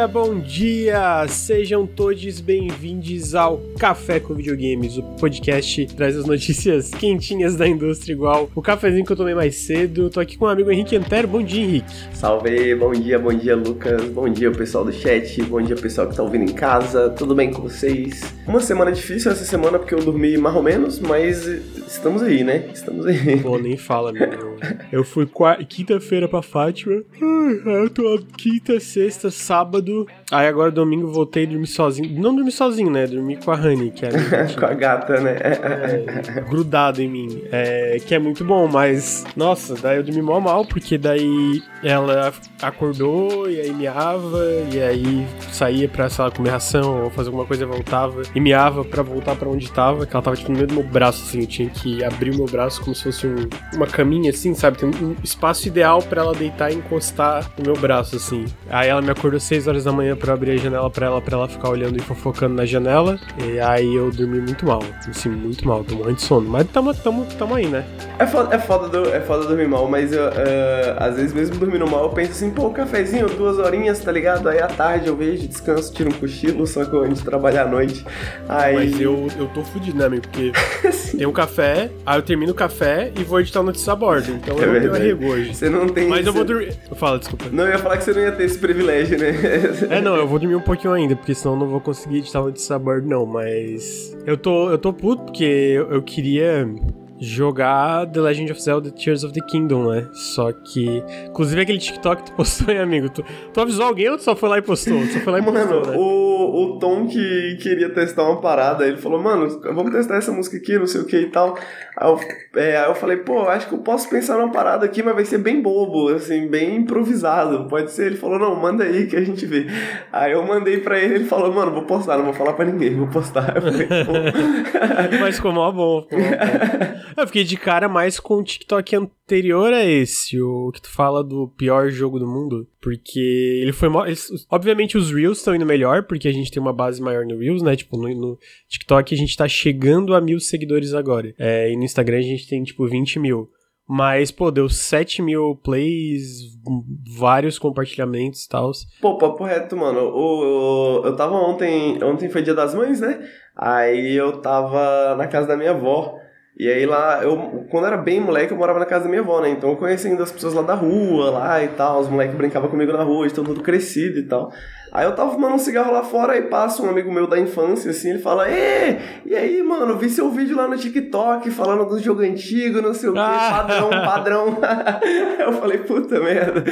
dia, bom dia! Sejam todos bem-vindos ao Café com Videogames, o podcast que traz as notícias quentinhas da indústria igual o cafezinho que eu tomei mais cedo. Tô aqui com o amigo Henrique Antero. Bom dia, Henrique. Salve, bom dia, bom dia, Lucas. Bom dia, pessoal do chat. Bom dia, pessoal que tá ouvindo em casa. Tudo bem com vocês? Uma semana difícil essa semana porque eu dormi mais ou menos, mas estamos aí, né? Estamos aí. Pô, nem fala, meu. Eu fui quinta-feira pra Fátima. Eu tô quinta, sexta, sábado. Aí agora domingo voltei a dormir sozinho. Não dormi sozinho, né? Dormi com a Honey, que é a com a gata, né? É, grudado em mim. É, que é muito bom, mas. Nossa, daí eu dormi mal mal, porque daí ela acordou e aí miava, e aí saía pra, lá, comer ração ou fazer alguma coisa e voltava. E miava pra voltar pra onde tava, que ela tava tipo no meio do meu braço, assim. Eu tinha que abrir o meu braço como se fosse um, uma caminha, assim, sabe? Tem um espaço ideal pra ela deitar e encostar no meu braço, assim. Aí ela me acordou 6 horas da manhã pra abrir a janela pra ela, pra ela ficar olhando e fofocando na janela. E aí eu dormi muito mal. Assim, muito mal, tô morrendo de sono. Mas tamo, tamo, tamo aí, né? É foda, é foda, do, é foda dormir mal, mas eu, uh, às vezes mesmo dormindo mal, eu penso assim, pô, um cafezinho, duas horinhas, tá ligado? Aí à tarde eu vejo, descanso, tiro um cochilo, só que eu ando de trabalhar à noite. Aí... Mas eu, eu tô fudido, né, amigo? Porque tem um café, aí eu termino o café e vou editar notícia a bordo. Então é eu não arrego hoje. Você não tem... Mas eu vou dormir... Fala, desculpa. Não, eu ia falar que você não ia ter esse privilégio, né? é, não, eu vou dormir um pouquinho ainda, porque senão eu não vou conseguir editar a bordo, não. Mas eu tô, eu tô puto porque eu, eu queria jogar The Legend of Zelda Tears of the Kingdom, né? Só que. Inclusive aquele TikTok que tu postou, hein, amigo? Tu, tu avisou alguém ou tu só foi lá e postou? Tu só foi lá e mano, postou, né? o, o Tom que queria testar uma parada, ele falou, mano, vamos testar essa música aqui, não sei o que e tal. Aí eu, é, aí eu falei, pô, acho que eu posso pensar numa parada aqui, mas vai ser bem bobo, assim, bem improvisado. Pode ser. Ele falou, não, manda aí que a gente vê. Aí eu mandei pra ele, ele falou, mano, vou postar, não vou falar pra ninguém, vou postar. Eu falei, mas ficou mó bom, ficou mó bom. Eu fiquei de cara mais com o TikTok anterior a esse, o que tu fala do pior jogo do mundo. Porque ele foi. Eles, obviamente os Reels estão indo melhor, porque a gente tem uma base maior no Reels, né? Tipo, no, no TikTok a gente tá chegando a mil seguidores agora. É, e no Instagram a gente tem, tipo, 20 mil. Mas, pô, deu 7 mil plays, vários compartilhamentos e tal. Pô, papo reto, mano. O, o, eu tava ontem. Ontem foi dia das mães, né? Aí eu tava na casa da minha avó. E aí lá, eu, quando era bem moleque, eu morava na casa da minha avó, né? Então eu conhecia ainda as pessoas lá da rua, lá e tal, os moleques brincavam comigo na rua, estão tudo crescido e tal. Aí eu tava fumando um cigarro lá fora e passa um amigo meu da infância, assim, ele fala, Ê, e aí, mano, vi seu vídeo lá no TikTok falando do jogo antigo, não sei o que, ah. padrão, padrão. eu falei, puta merda.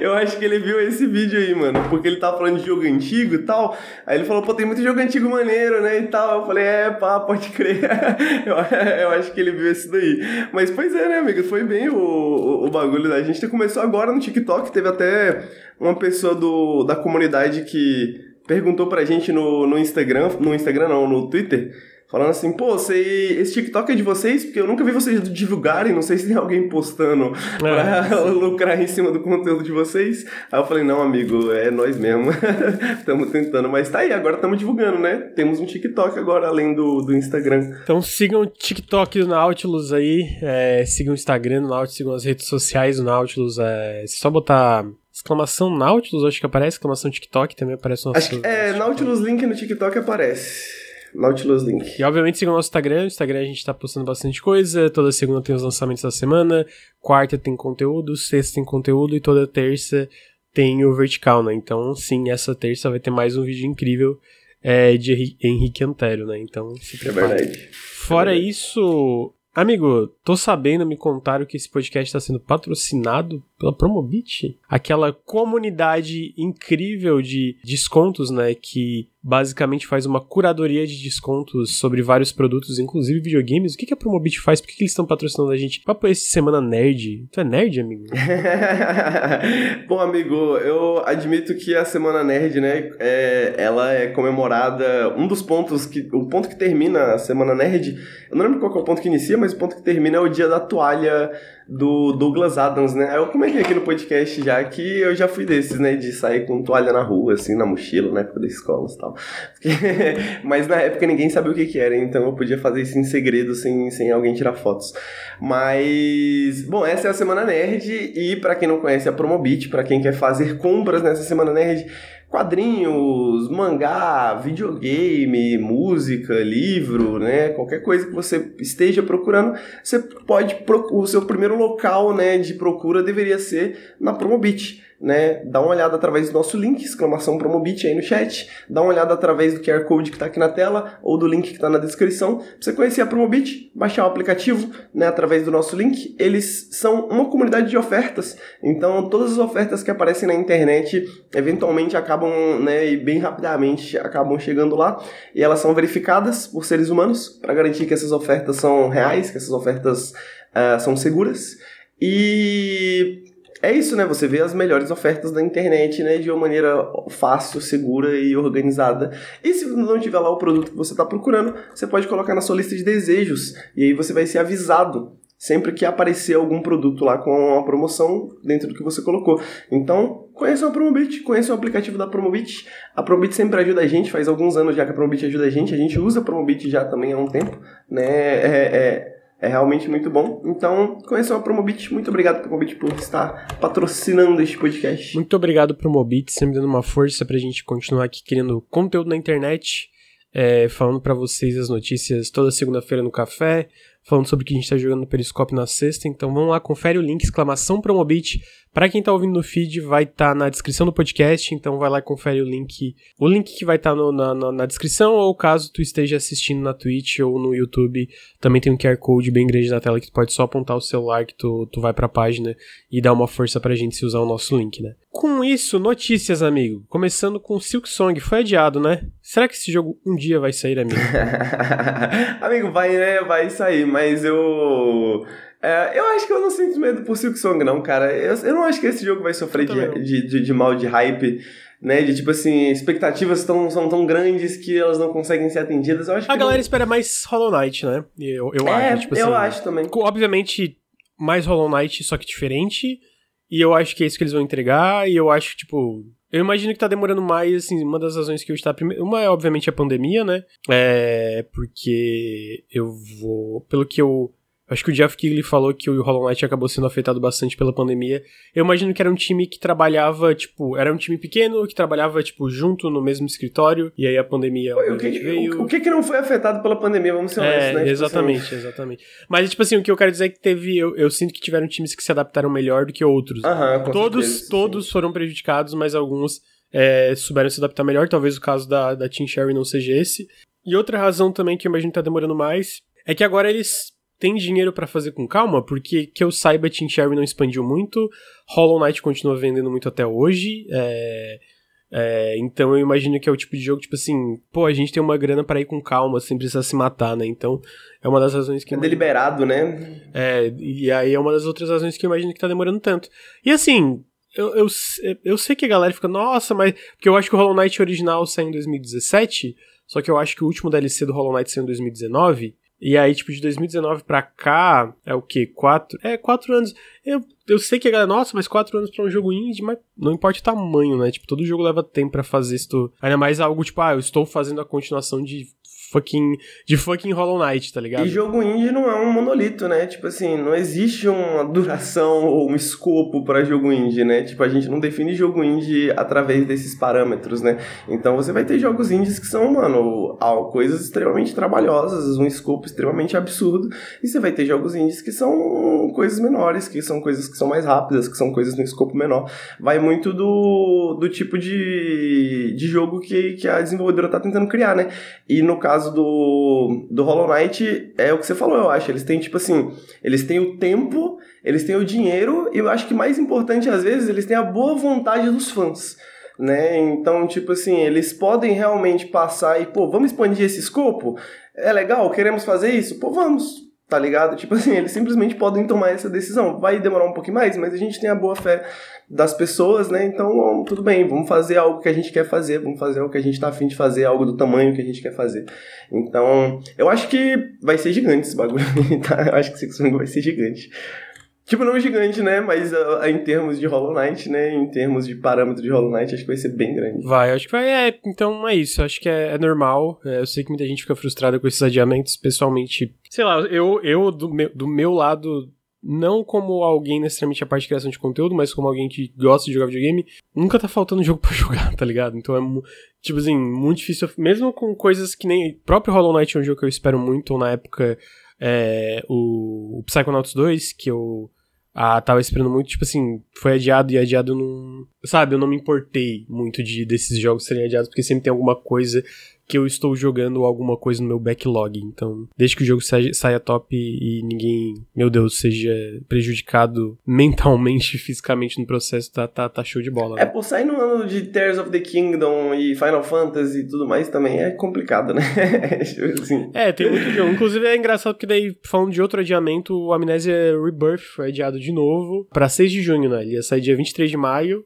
eu acho que ele viu esse vídeo aí, mano, porque ele tava falando de jogo antigo e tal. Aí ele falou, pô, tem muito jogo antigo maneiro, né, e tal. Eu falei, é, pá, pode crer. eu, eu acho que ele viu esse daí. Mas, pois é, né, amigo, foi bem o, o, o bagulho da gente. Começou agora no TikTok, teve até uma pessoa do, da comunidade que perguntou pra gente no, no Instagram, no Instagram não, no Twitter, falando assim, pô, sei, esse TikTok é de vocês? Porque eu nunca vi vocês divulgarem, não sei se tem alguém postando é, pra lucrar em cima do conteúdo de vocês. Aí eu falei, não, amigo, é nós mesmo. Estamos tentando, mas tá aí, agora estamos divulgando, né? Temos um TikTok agora, além do, do Instagram. Então sigam o TikTok do Nautilus aí, é, sigam o Instagram do Nautilus, sigam as redes sociais do Nautilus, é, só botar Exclamação Nautilus, acho que aparece. Exclamação TikTok também aparece no Acho que, É, Nautilus Link no TikTok aparece. Nautilus Link. E obviamente sigam o nosso Instagram. No Instagram a gente tá postando bastante coisa. Toda segunda tem os lançamentos da semana. Quarta tem conteúdo. Sexta tem conteúdo. E toda terça tem o vertical, né? Então, sim, essa terça vai ter mais um vídeo incrível é, de Henrique Antero, né? Então, se prepare. É verdade. Fora é verdade. isso, Amigo, tô sabendo, me contaram que esse podcast está sendo patrocinado pela Promobit, aquela comunidade incrível de descontos, né, que basicamente faz uma curadoria de descontos sobre vários produtos, inclusive videogames. O que, que a Promobit faz? Por que, que eles estão patrocinando a gente? Papo esse Semana Nerd. Tu é nerd, amigo? Bom, amigo, eu admito que a Semana Nerd, né, é, ela é comemorada... Um dos pontos que... O ponto que termina a Semana Nerd... Eu não lembro qual é o ponto que inicia, mas o ponto que termina é o dia da toalha do Douglas Adams, né? Eu comentei aqui no podcast já que eu já fui desses, né? De sair com toalha na rua, assim, na mochila, na época da escola e tal. Mas na época ninguém sabia o que, que era, então eu podia fazer isso em segredo, sem, sem alguém tirar fotos. Mas, bom, essa é a Semana Nerd e para quem não conhece a Promobit, para quem quer fazer compras nessa Semana Nerd, quadrinhos, mangá, videogame, música, livro, né? Qualquer coisa que você esteja procurando, você pode o seu primeiro local, né, de procura deveria ser na Promobit né, dá uma olhada através do nosso link, exclamação Promobit aí no chat, dá uma olhada através do QR Code que está aqui na tela ou do link que está na descrição. Pra você conhecer a Promobit, baixar o aplicativo, né, através do nosso link. Eles são uma comunidade de ofertas, então todas as ofertas que aparecem na internet eventualmente acabam, né, e bem rapidamente acabam chegando lá e elas são verificadas por seres humanos para garantir que essas ofertas são reais, que essas ofertas uh, são seguras. E é isso, né? Você vê as melhores ofertas da internet, né? De uma maneira fácil, segura e organizada. E se não tiver lá o produto que você está procurando, você pode colocar na sua lista de desejos. E aí você vai ser avisado sempre que aparecer algum produto lá com uma promoção dentro do que você colocou. Então, conheçam a Promobit, conheçam o aplicativo da Promobit. A Promobit sempre ajuda a gente, faz alguns anos já que a Promobit ajuda a gente. A gente usa a Promobit já também há um tempo, né? É, é, é realmente muito bom. Então, conheçam a Promobit. Muito obrigado, Promobit, por estar patrocinando este podcast. Muito obrigado, Promobit, sempre dando uma força pra gente continuar aqui criando conteúdo na internet, é, falando para vocês as notícias toda segunda-feira no café, falando sobre o que a gente tá jogando no Periscope na sexta. Então, vamos lá, confere o link, exclamação Promobit para quem tá ouvindo no feed, vai estar tá na descrição do podcast, então vai lá e confere o link. O link que vai estar tá na, na, na, descrição, ou caso tu esteja assistindo na Twitch ou no YouTube, também tem um QR Code bem grande na tela que tu pode só apontar o celular que tu, tu vai pra página e dar uma força pra gente se usar o nosso link, né? Com isso, notícias, amigo. Começando com Silk Song, foi adiado, né? Será que esse jogo um dia vai sair, amigo? amigo, vai, né? Vai sair, mas eu é, eu acho que eu não sinto medo por Silk Song, não, cara. Eu, eu não acho que esse jogo vai sofrer de, de, de, de, mal de hype, né? De tipo assim, expectativas tão, são tão grandes que elas não conseguem ser atendidas. Eu acho a galera não... espera mais Hollow Knight, né? Eu, eu é, acho. Tipo eu assim, acho também. Obviamente, mais Hollow Knight, só que diferente. E eu acho que é isso que eles vão entregar. E eu acho, tipo, eu imagino que tá demorando mais, assim, uma das razões que eu está primeiro. Uma é, obviamente, a pandemia, né? É. Porque eu vou. Pelo que eu Acho que o Jeff Keighley falou que o Hollow Knight acabou sendo afetado bastante pela pandemia. Eu imagino que era um time que trabalhava, tipo, era um time pequeno, que trabalhava, tipo, junto no mesmo escritório, e aí a pandemia o que, veio. O, o que que não foi afetado pela pandemia, vamos ser é, honestos, né? Exatamente, tipo assim... exatamente. Mas, tipo assim, o que eu quero dizer é que teve. Eu, eu sinto que tiveram times que se adaptaram melhor do que outros. Aham, todos certeza, todos foram prejudicados, mas alguns é, souberam se adaptar melhor. Talvez o caso da, da Team Sherry não seja esse. E outra razão também que eu imagino que tá demorando mais é que agora eles tem dinheiro para fazer com calma, porque que eu saiba, Team Cherry não expandiu muito, Hollow Knight continua vendendo muito até hoje, é, é, então eu imagino que é o tipo de jogo, tipo assim, pô, a gente tem uma grana para ir com calma, sem precisar se matar, né? Então é uma das razões que. É deliberado, né? É, e aí é uma das outras razões que eu imagino que tá demorando tanto. E assim, eu, eu, eu sei que a galera fica, nossa, mas. Porque eu acho que o Hollow Knight original saiu em 2017, só que eu acho que o último DLC do Hollow Knight saiu em 2019. E aí, tipo, de 2019 pra cá, é o quê? Quatro? É, quatro anos. Eu, eu sei que a galera, nossa, mas quatro anos pra um jogo indie, mas não importa o tamanho, né? Tipo, todo jogo leva tempo para fazer isso. Ainda mais algo tipo, ah, eu estou fazendo a continuação de fucking, de fucking Hollow Knight, tá ligado? E jogo indie não é um monolito, né? Tipo assim, não existe uma duração ou um escopo para jogo indie, né? Tipo, a gente não define jogo indie através desses parâmetros, né? Então você vai ter jogos indies que são, mano, coisas extremamente trabalhosas, um escopo extremamente absurdo, e você vai ter jogos indies que são coisas menores, que são coisas que são mais rápidas, que são coisas no escopo menor. Vai muito do, do tipo de, de jogo que, que a desenvolvedora tá tentando criar, né? E no caso caso do, do Hollow Knight, é o que você falou, eu acho. Eles têm, tipo assim, eles têm o tempo, eles têm o dinheiro, e eu acho que mais importante, às vezes, eles têm a boa vontade dos fãs. Né? Então, tipo assim, eles podem realmente passar e, pô, vamos expandir esse escopo? É legal, queremos fazer isso? Pô, vamos, tá ligado? Tipo assim, eles simplesmente podem tomar essa decisão. Vai demorar um pouquinho mais, mas a gente tem a boa fé das pessoas, né? Então, tudo bem, vamos fazer algo que a gente quer fazer, vamos fazer algo que a gente tá afim de fazer, algo do tamanho que a gente quer fazer. Então, eu acho que vai ser gigante esse bagulho, tá? Eu acho que Six vai ser gigante. Tipo, não gigante, né? Mas uh, em termos de Hollow Knight, né? Em termos de parâmetro de Hollow Knight, acho que vai ser bem grande. Vai, acho que vai. É, então é isso. Acho que é, é normal. É, eu sei que muita gente fica frustrada com esses adiamentos. Pessoalmente, sei lá, eu, eu do, meu, do meu lado, não como alguém necessariamente a parte de criação de conteúdo, mas como alguém que gosta de jogar videogame, nunca tá faltando jogo para jogar, tá ligado? Então é, tipo assim, muito difícil. Mesmo com coisas que nem. próprio Hollow Knight é um jogo que eu espero muito, ou na época. É, o, o Psychonauts 2, que eu ah, tava esperando muito, tipo assim, foi adiado e adiado não. Sabe, eu não me importei muito de desses jogos serem adiados, porque sempre tem alguma coisa que eu estou jogando alguma coisa no meu backlog. Então, desde que o jogo saia, top e ninguém, meu Deus, seja prejudicado mentalmente, fisicamente no processo, tá, tá, tá show de bola. Né? É, por sair no ano de Tears of the Kingdom e Final Fantasy e tudo mais também é complicado, né? assim. É, tem muito jogo. Inclusive é engraçado que daí, falando de outro adiamento, o Amnesia Rebirth foi adiado de novo pra 6 de junho, né? Ele ia sair dia 23 de maio.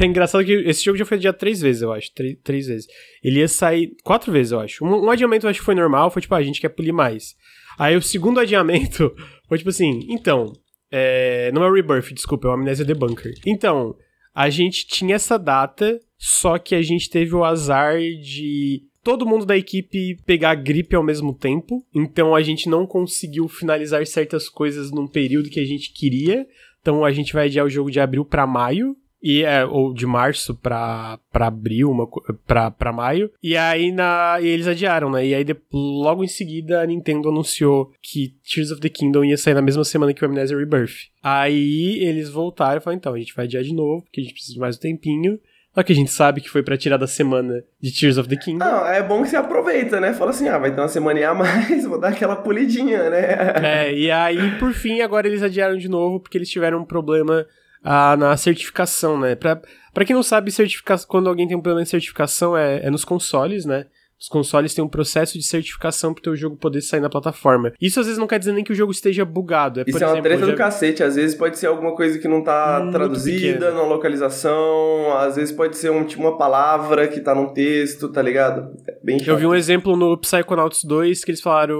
É engraçado que esse jogo já foi adiado três vezes, eu acho. Três, três vezes. Ele ia sair quatro vezes, eu acho. Um, um, adiamento eu acho que foi normal, foi tipo, ah, a gente quer polir mais. Aí o segundo adiamento foi tipo assim, então. É, não é o Rebirth, desculpa, é o Amnesia Debunker. Então, a gente tinha essa data, só que a gente teve o azar de todo mundo da equipe pegar gripe ao mesmo tempo. Então a gente não conseguiu finalizar certas coisas num período que a gente queria. Então a gente vai adiar o jogo de abril para maio. E é, ou de março pra, pra abril, uma, pra, pra maio. E aí na, e eles adiaram, né? E aí de, logo em seguida a Nintendo anunciou que Tears of the Kingdom ia sair na mesma semana que o Amnesia Rebirth. Aí eles voltaram e falaram, então, a gente vai adiar de novo, porque a gente precisa de mais um tempinho. Só que a gente sabe que foi para tirar da semana de Tears of the Kingdom. Não, é bom que você aproveita, né? Fala assim, ah, vai ter uma semana a mais, vou dar aquela polidinha, né? É, e aí, por fim, agora eles adiaram de novo, porque eles tiveram um problema a, na certificação, né? Pra, pra quem não sabe, certificação, quando alguém tem um problema de certificação é, é nos consoles, né? Os consoles têm um processo de certificação pro teu jogo poder sair na plataforma. Isso às vezes não quer dizer nem que o jogo esteja bugado. É, Isso é uma exemplo, treta já... do cacete. Às vezes pode ser alguma coisa que não tá Muito traduzida pequeno. na localização. Às vezes pode ser um, tipo, uma palavra que tá num texto, tá ligado? É bem chato. Eu vi um exemplo no Psychonauts 2 que eles falaram...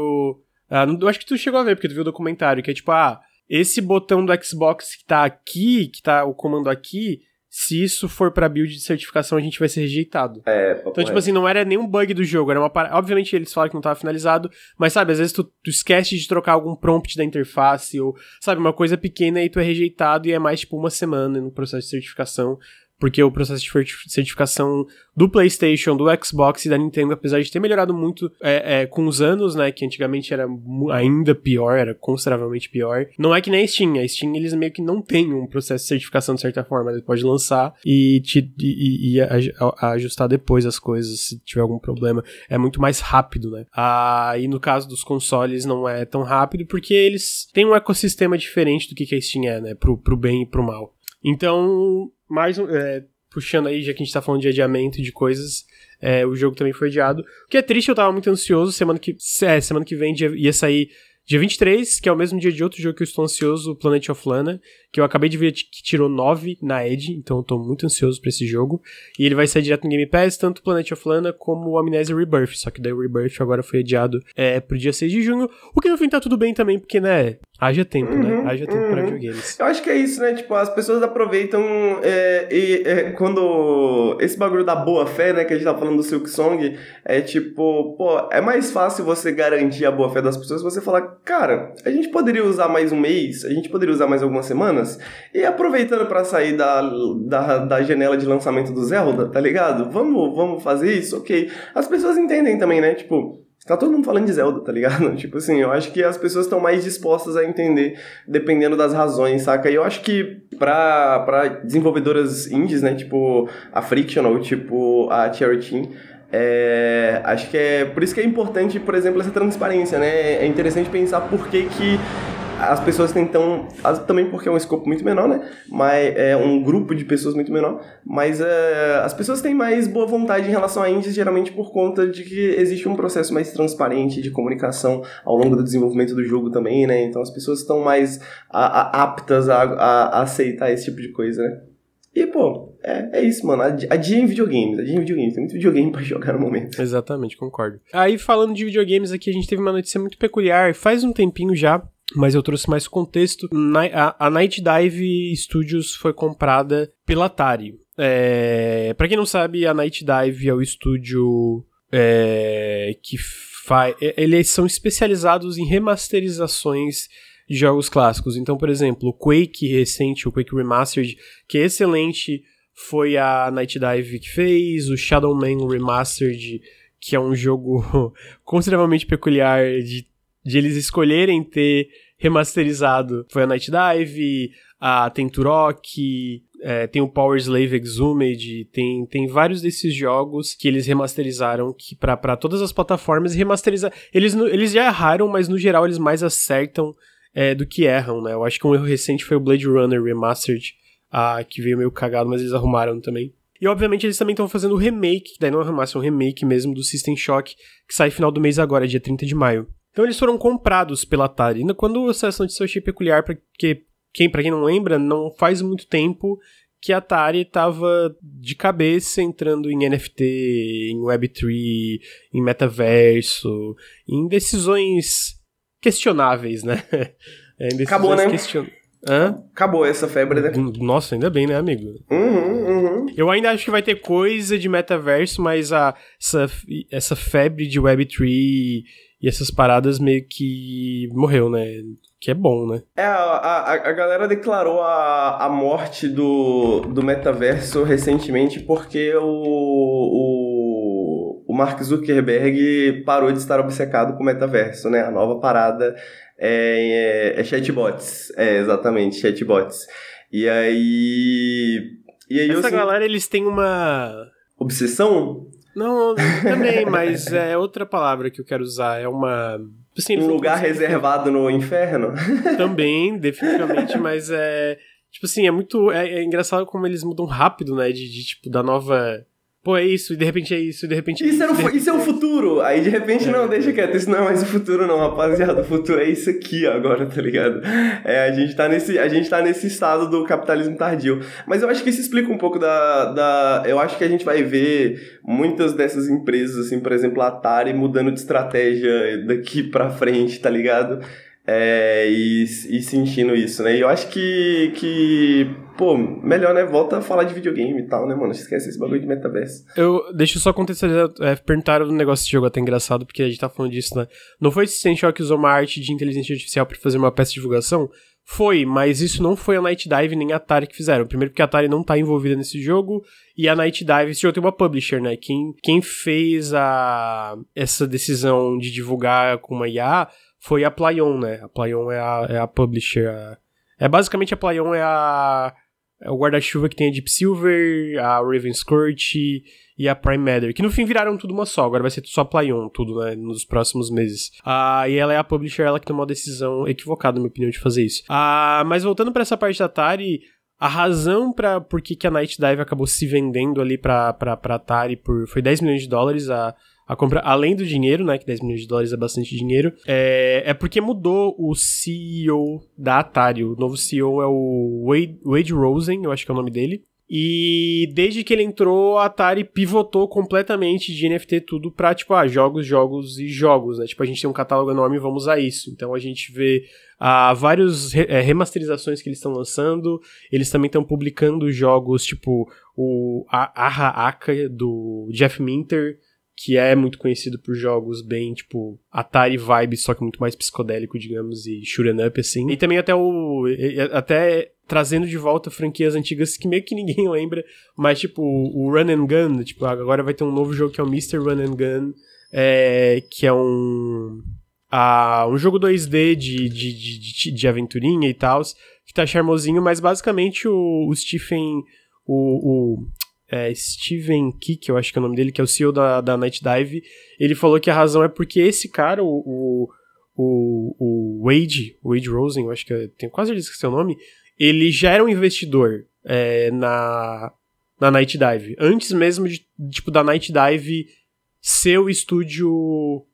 Ah, eu acho que tu chegou a ver, porque tu viu o documentário, que é tipo, ah, esse botão do Xbox que tá aqui, que tá o comando aqui, se isso for pra build de certificação, a gente vai ser rejeitado. É, Então, tipo assim, não era nenhum bug do jogo, era uma par... Obviamente eles falaram que não tava finalizado, mas sabe, às vezes tu, tu esquece de trocar algum prompt da interface, ou, sabe, uma coisa pequena e tu é rejeitado e é mais tipo uma semana no processo de certificação porque o processo de certificação do PlayStation, do Xbox e da Nintendo, apesar de ter melhorado muito é, é, com os anos, né, que antigamente era ainda pior, era consideravelmente pior, não é que nem a Steam. A Steam, eles meio que não têm um processo de certificação de certa forma, ele pode lançar e, te, e, e, e ajustar depois as coisas se tiver algum problema. É muito mais rápido, né. Ah, e no caso dos consoles não é tão rápido porque eles têm um ecossistema diferente do que a Steam é, né, pro, pro bem e pro mal. Então, mais é, puxando aí, já que a gente tá falando de adiamento de coisas, é, o jogo também foi adiado. O que é triste, eu tava muito ansioso. Semana que, é, semana que vem ia sair dia 23, que é o mesmo dia de outro jogo que eu estou ansioso, Planet of Lana, que eu acabei de ver que tirou 9 na Edge, então eu tô muito ansioso para esse jogo. E ele vai sair direto no Game Pass, tanto Planet of Lana como Amnesia Rebirth, só que daí o Rebirth agora foi adiado é, pro dia 6 de junho, o que no fim tá tudo bem também, porque, né, Haja tempo, né? uhum, né? Haja tempo uhum. pra videogames. Eu acho que é isso, né? Tipo, as pessoas aproveitam é, e é, quando esse bagulho da boa fé, né? Que a gente tá falando do Silk Song, é tipo, pô, é mais fácil você garantir a boa fé das pessoas você falar, cara, a gente poderia usar mais um mês, a gente poderia usar mais algumas semanas, e aproveitando para sair da, da, da janela de lançamento do Zelda, tá ligado? Vamos, vamos fazer isso? Ok. As pessoas entendem também, né? Tipo, Tá todo mundo falando de Zelda, tá ligado? Tipo assim, eu acho que as pessoas estão mais dispostas a entender dependendo das razões, saca? E eu acho que pra, pra desenvolvedoras indies, né? Tipo a Frictional, tipo a Cherry Team, é, acho que é por isso que é importante, por exemplo, essa transparência, né? É interessante pensar por que, que as pessoas tentam, também porque é um escopo muito menor, né? Mas é um grupo de pessoas muito menor, mas é, as pessoas têm mais boa vontade em relação a indies, geralmente por conta de que existe um processo mais transparente de comunicação ao longo do desenvolvimento do jogo também, né? Então as pessoas estão mais a, a, aptas a, a, aceitar esse tipo de coisa, né? E, pô, é, é isso, mano. Adia em videogames, adia em videogames. Tem muito videogame pra jogar no momento. Exatamente, concordo. Aí, falando de videogames aqui, a gente teve uma notícia muito peculiar. Faz um tempinho já mas eu trouxe mais contexto. A, Night Dive Studios foi comprada pela Atari. É, para quem não sabe, a Night Dive é o estúdio é, que faz. Eles são especializados em remasterizações de jogos clássicos. Então, por exemplo, o Quake recente, o Quake Remastered, que é excelente, foi a Night Dive que fez. O Shadow Man Remastered, que é um jogo consideravelmente peculiar de, de eles escolherem ter remasterizado, foi a Night Dive, a tem Turok, é, tem o Power Slave Exhumed, tem, tem vários desses jogos que eles remasterizaram que para todas as plataformas remasterizar. Eles, eles já erraram, mas no geral eles mais acertam é, do que erram, né? Eu acho que um erro recente foi o Blade Runner Remastered, ah, que veio meio cagado, mas eles arrumaram também. E obviamente eles também estão fazendo o remake, daí não é remaster, é um remake mesmo do System Shock, que sai final do mês agora, dia 30 de maio. Então eles foram comprados pela Atari. Quando essa notícia eu achei peculiar, porque quem, pra quem não lembra, não faz muito tempo que a Atari estava de cabeça entrando em NFT, em Web3, em metaverso, em decisões questionáveis, né? É, Acabou, né? Question... Hã? Acabou essa febre, né? Nossa, ainda bem, né, amigo? Uhum, uhum. Eu ainda acho que vai ter coisa de metaverso, mas a, essa, essa febre de Web3 e essas paradas meio que morreu, né? Que é bom, né? É, a, a, a galera declarou a, a morte do, do metaverso recentemente porque o, o, o Mark Zuckerberg parou de estar obcecado com o metaverso, né? A nova parada é, é, é chatbots. É, exatamente, chatbots. E aí. E aí Essa eu, galera, eles têm uma. Obsessão? Não, também, mas é outra palavra que eu quero usar. É uma Assim, um lugar reservado no inferno? Também, definitivamente, mas é. Tipo assim, é muito. É, é engraçado como eles mudam rápido, né? De, de, tipo, da nova pô, é isso, e de repente é isso, e de repente é isso. Isso, é, isso é o futuro. Aí de repente, é. não, deixa quieto, isso não é mais o futuro, não, rapaziada. O futuro é isso aqui agora, tá ligado? É, a gente tá nesse, a gente tá nesse estado do capitalismo tardio. Mas eu acho que isso explica um pouco da, da. Eu acho que a gente vai ver muitas dessas empresas, assim, por exemplo, a Atari mudando de estratégia daqui pra frente, tá ligado? É, e, e sentindo isso, né? E eu acho que, que, pô, melhor, né? Volta a falar de videogame e tal, né, mano? Esquece esse bagulho de metaverso. Eu, deixa eu só contextualizar, é, perguntaram um negócio desse jogo até engraçado, porque a gente tá falando disso, né? Não foi System Shock que usou uma arte de inteligência artificial para fazer uma peça de divulgação? Foi, mas isso não foi a Night Dive nem a Atari que fizeram. Primeiro porque a Atari não tá envolvida nesse jogo, e a Night Dive, esse jogo tem uma publisher, né? Quem, quem fez a, essa decisão de divulgar com uma IA foi a Playon, né? A Playon é a, é a publisher. A, é basicamente a Playon é a é o guarda-chuva que tem a Deep Silver, a Raven Scourge e a Prime Matter, que no fim viraram tudo uma só, agora vai ser só Playon, tudo, né, nos próximos meses. Ah, e ela é a publisher, ela que tomou a decisão equivocada, na minha opinião, de fazer isso. Ah, mas voltando para essa parte da Atari, a razão para por que, que a Night Dive acabou se vendendo ali pra, pra, pra Atari por, foi 10 milhões de dólares, a, a compra, além do dinheiro, né, que 10 milhões de dólares é bastante dinheiro, é, é porque mudou o CEO da Atari. O novo CEO é o Wade, Wade Rosen, eu acho que é o nome dele. E desde que ele entrou, a Atari pivotou completamente de NFT tudo pra, tipo, ah, jogos, jogos e jogos, né? Tipo, a gente tem um catálogo enorme vamos usar isso. Então a gente vê ah, várias re é, remasterizações que eles estão lançando. Eles também estão publicando jogos, tipo, o Aha Aka do Jeff Minter que é muito conhecido por jogos bem, tipo, Atari vibe, só que muito mais psicodélico, digamos, e shoot'em up, assim. E também até o... até trazendo de volta franquias antigas que meio que ninguém lembra, mas, tipo, o Run and Gun, tipo, agora vai ter um novo jogo que é o Mr. Run and Gun, é, que é um... Ah, um jogo 2D de, de, de, de, de aventurinha e tal, que tá charmosinho, mas basicamente o, o Stephen... O, o, é, Steven Kick, eu acho que é o nome dele, que é o CEO da, da Night Dive, ele falou que a razão é porque esse cara, o, o, o, Wade, Wade Rosen, eu acho que é, tenho quase certeza que é o nome, ele já era um investidor é, na, na Night Dive. Antes mesmo de, tipo, da Night Dive ser o estúdio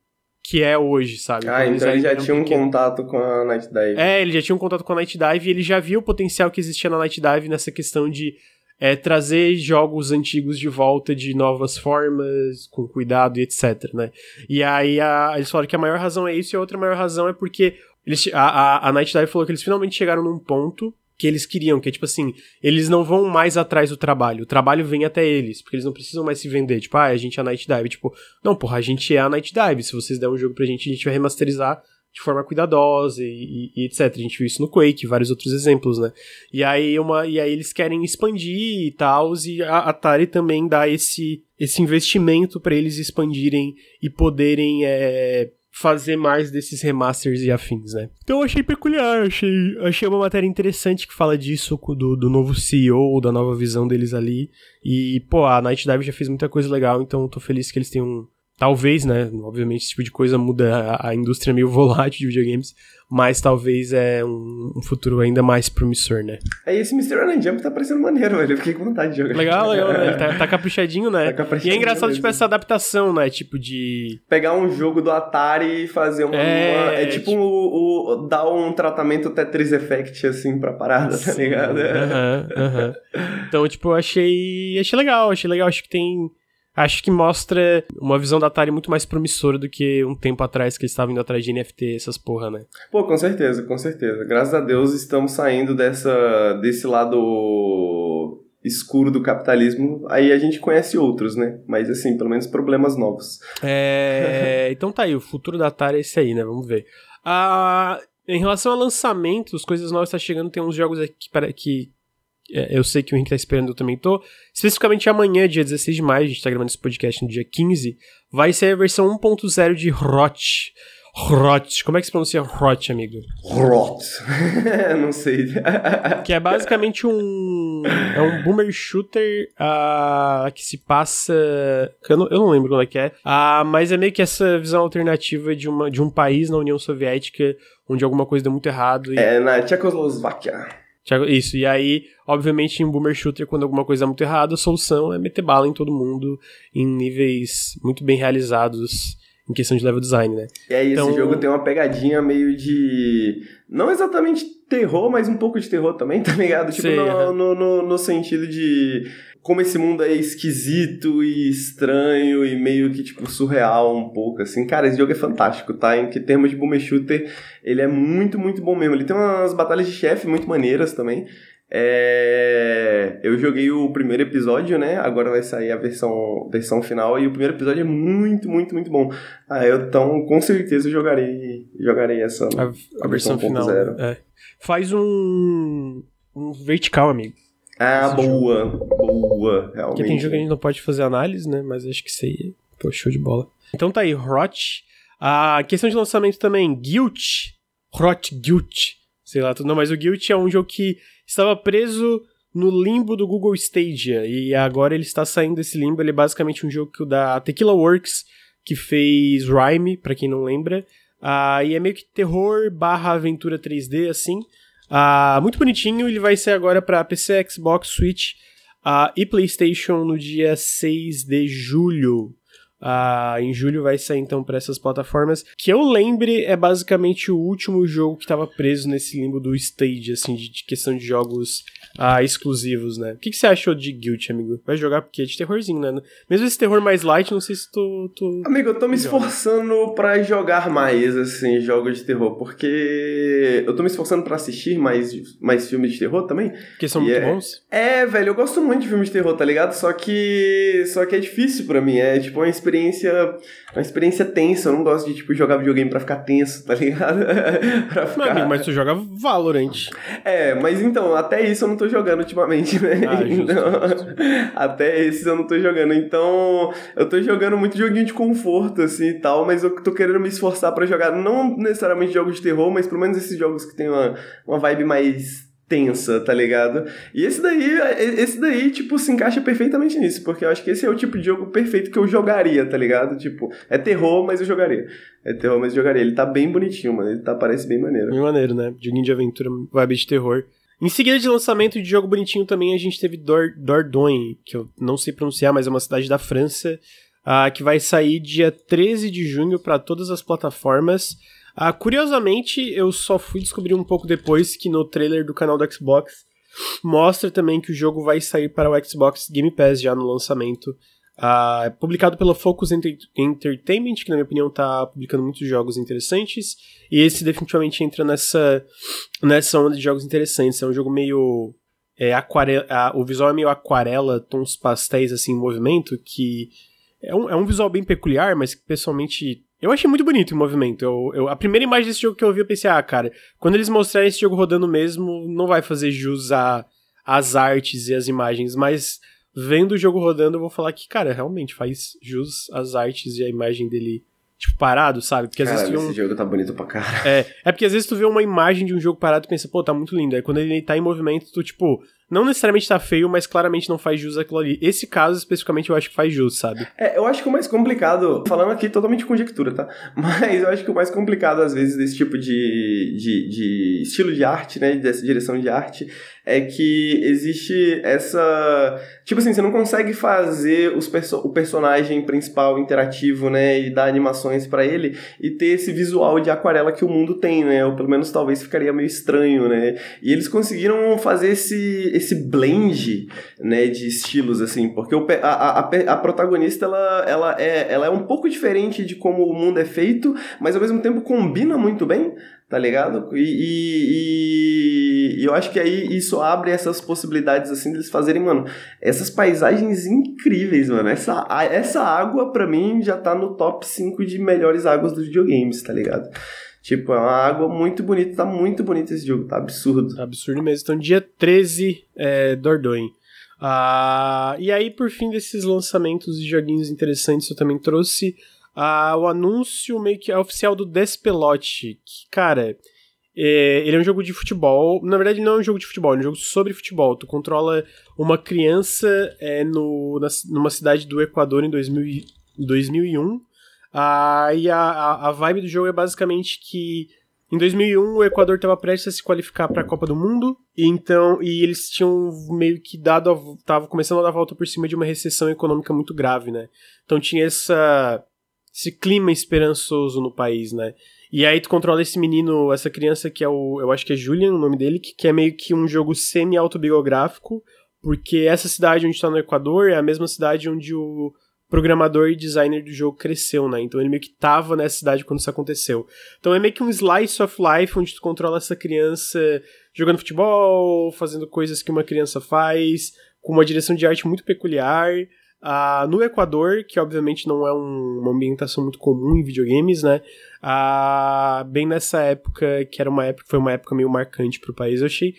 que é hoje, sabe? Ah, então ele já tinha um contato com a Night Dive. É, ele já tinha um contato com a Night Dive e ele já viu o potencial que existia na Night Dive nessa questão de é trazer jogos antigos de volta de novas formas, com cuidado e etc, né? E aí a, eles falaram que a maior razão é isso e a outra maior razão é porque Eles, a, a, a Night Dive falou que eles finalmente chegaram num ponto que eles queriam, que é tipo assim, eles não vão mais atrás do trabalho, o trabalho vem até eles, porque eles não precisam mais se vender, tipo, ah, a gente é a Night Dive, tipo, não, porra, a gente é a Night Dive, se vocês der um jogo pra gente, a gente vai remasterizar de forma cuidadosa e, e, e, etc. A gente viu isso no Quake, vários outros exemplos, né? E aí, uma, e aí eles querem expandir e tal, e a Atari também dá esse, esse investimento para eles expandirem e poderem é, fazer mais desses remasters e afins, né? Então eu achei peculiar, achei, achei uma matéria interessante que fala disso, do, do novo CEO, da nova visão deles ali. E, pô, a Night Dive já fez muita coisa legal, então tô feliz que eles tenham Talvez, né? Obviamente, esse tipo de coisa muda a, a indústria meio volátil de videogames, mas talvez é um, um, futuro ainda mais promissor, né? É, esse Mr. Run Jump tá parecendo maneiro, velho. Eu fiquei com vontade de jogar. Legal, legal, né? Ele tá, tá caprichadinho, né? Tá caprichadinho e é engraçado, mesmo. tipo, essa adaptação, né? Tipo de. Pegar um jogo do Atari e fazer uma. É, uma, é tipo, tipo... O, o, dar um tratamento Tetris Effect, assim, pra parada, tá ligado? Aham, uh aham. -huh, uh -huh. Então, tipo, eu achei. Achei legal, achei legal. Acho que tem acho que mostra uma visão da Atari muito mais promissora do que um tempo atrás que eles estavam indo atrás de NFT, essas porra, né? Pô, com certeza, com certeza. Graças a Deus estamos saindo dessa, desse lado escuro do capitalismo. Aí a gente conhece outros, né? Mas assim, pelo menos problemas novos. É. então tá aí, o futuro da Atari é esse aí, né? Vamos ver. Ah, em relação a lançamentos, coisas novas tá chegando, tem uns jogos aqui para que é, eu sei que o Henrique tá esperando, eu também tô. Especificamente amanhã, dia 16 de maio, a gente tá gravando esse podcast no dia 15, vai ser a versão 1.0 de Rot. Rot. Como é que se pronuncia Rot, amigo? Rot. não sei. que é basicamente um. É um boomer shooter uh, que se passa. Eu não, eu não lembro como é que é. Uh, mas é meio que essa visão alternativa de, uma, de um país na União Soviética onde alguma coisa deu muito errado. E... É, na Tchecoslováquia. Isso, e aí, obviamente, em Boomer Shooter, quando alguma coisa é muito errada, a solução é meter bala em todo mundo em níveis muito bem realizados em questão de level design, né? E aí, então... esse jogo tem uma pegadinha meio de. Não exatamente terror, mas um pouco de terror também, tá ligado? Tipo, Sei, no, no, no, no sentido de como esse mundo é esquisito e estranho e meio que, tipo, surreal um pouco, assim. Cara, esse jogo é fantástico, tá? Em que termos de boomer shooter, ele é muito, muito bom mesmo. Ele tem umas batalhas de chefe muito maneiras também. É... Eu joguei o primeiro episódio, né? Agora vai sair a versão, versão final e o primeiro episódio é muito, muito, muito bom. Ah, eu então com certeza jogarei, jogarei essa a, a, versão, versão final. É. Faz um, um vertical, amigo. Ah, boa, jogo. boa, realmente. Porque tem jogo que a gente não pode fazer análise, né? Mas acho que isso aí, pô, show de bola. Então tá aí, Rot. A questão de lançamento também, Guilt. Rot Guilt. Sei lá, não, mas o Guilt é um jogo que estava preso no limbo do Google Stadia. E agora ele está saindo desse limbo. Ele é basicamente um jogo que o da Tequila Works, que fez Rhyme, para quem não lembra. Uh, e é meio que terror barra aventura 3D, assim. Uh, muito bonitinho, ele vai ser agora para PC, Xbox, Switch uh, e PlayStation no dia 6 de julho. Uh, em julho vai sair então para essas plataformas. Que eu lembre, é basicamente o último jogo que estava preso nesse limbo do stage, assim, de, de questão de jogos uh, exclusivos, né? O que, que, você achou de Guilt, amigo? Vai jogar porque é de terrorzinho, né? Mesmo esse terror mais light, não sei se tu. tu amigo, eu tô me esforçando para jogar mais, assim, jogos de terror, porque eu tô me esforçando para assistir mais, mais filmes de terror também. Que são muito é... bons? É, velho, eu gosto muito de filmes de terror, tá ligado? Só que. Só que é difícil para mim, é tipo uma experiência experiência. Uma experiência tensa. Eu não gosto de, tipo, jogar videogame pra ficar tenso, tá ligado? pra ficar... Amigo, mas tu joga Valorant. É, mas então, até isso eu não tô jogando ultimamente, né? Ah, justo, então, justo. Até esses eu não tô jogando. Então, eu tô jogando muito joguinho de conforto, assim e tal, mas eu tô querendo me esforçar para jogar, não necessariamente jogos de terror, mas pelo menos esses jogos que tem uma, uma vibe mais tensa, tá ligado? E esse daí, esse daí, tipo, se encaixa perfeitamente nisso, porque eu acho que esse é o tipo de jogo perfeito que eu jogaria, tá ligado? Tipo, é terror, mas eu jogaria. É terror, mas eu jogaria. Ele tá bem bonitinho, mano. Ele tá, parece bem maneiro. Bem maneiro, né? Joguinho de aventura, vibe de terror. Em seguida de lançamento de jogo bonitinho também, a gente teve Dor Dordogne, que eu não sei pronunciar, mas é uma cidade da França, uh, que vai sair dia 13 de junho para todas as plataformas. Ah, curiosamente, eu só fui descobrir um pouco depois que no trailer do canal do Xbox mostra também que o jogo vai sair para o Xbox Game Pass já no lançamento. Uh, é publicado pela Focus Entertainment, que na minha opinião tá publicando muitos jogos interessantes. E esse definitivamente entra nessa, nessa onda de jogos interessantes. É um jogo meio. É, aquarela, o visual é meio aquarela, tons pastéis assim em movimento, que é um, é um visual bem peculiar, mas que pessoalmente eu achei muito bonito o movimento. Eu, eu, a primeira imagem desse jogo que eu vi, eu pensei, ah, cara, quando eles mostrarem esse jogo rodando mesmo, não vai fazer jus às artes e às imagens, mas vendo o jogo rodando, eu vou falar que, cara, realmente faz jus às artes e a imagem dele, tipo, parado, sabe? Porque às vezes tu esse um... jogo tá bonito pra cara. É, é porque às vezes tu vê uma imagem de um jogo parado e pensa, pô, tá muito lindo. Aí quando ele tá em movimento, tu, tipo, não necessariamente tá feio, mas claramente não faz jus aquilo ali. Esse caso, especificamente, eu acho que faz jus, sabe? É, eu acho que o mais complicado, falando aqui totalmente conjectura, tá? Mas eu acho que o mais complicado, às vezes, desse tipo de, de, de estilo de arte, né? Dessa direção de arte, é que existe essa. Tipo assim, você não consegue fazer os perso o personagem principal interativo, né? E dar animações para ele e ter esse visual de aquarela que o mundo tem, né? Ou pelo menos talvez ficaria meio estranho, né? E eles conseguiram fazer esse, esse blend, né? De estilos, assim, porque o, a, a, a protagonista ela, ela, é, ela é um pouco diferente de como o mundo é feito, mas ao mesmo tempo combina muito bem tá ligado? E, e, e, eu acho que aí isso abre essas possibilidades, assim, deles fazerem, mano, essas paisagens incríveis, mano. Essa, essa água, pra mim, já tá no top 5 de melhores águas dos videogames, tá ligado? Tipo, é uma água muito bonita, tá muito bonito esse jogo, tá absurdo. Absurdo mesmo. Então, dia 13, é, Dordogne. Ah, e aí, por fim desses lançamentos de joguinhos interessantes, eu também trouxe ah, o anúncio meio que oficial do Despelote, que, cara, é, ele é um jogo de futebol. Na verdade, não é um jogo de futebol, é um jogo sobre futebol. Tu controla uma criança é, no, na, numa cidade do Equador em 2000, 2001. E a, a, vibe do jogo é basicamente que em 2001 o Equador estava prestes a se qualificar para a Copa do Mundo, e então e eles tinham meio que dado a, começando a dar a volta por cima de uma recessão econômica muito grave, né? Então tinha essa esse clima esperançoso no país, né? E aí tu controla esse menino, essa criança que é o, eu acho que é Julian, o nome dele, que, que é meio que um jogo semi-autobiográfico, porque essa cidade onde está no Equador é a mesma cidade onde o programador e designer do jogo cresceu, né? Então ele meio que tava nessa cidade quando isso aconteceu. Então é meio que um slice of life onde tu controla essa criança jogando futebol, fazendo coisas que uma criança faz, com uma direção de arte muito peculiar. Uh, no Equador, que obviamente não é um, uma ambientação muito comum em videogames, né? Uh, bem nessa época, que era uma época, foi uma época meio marcante para o país, eu achei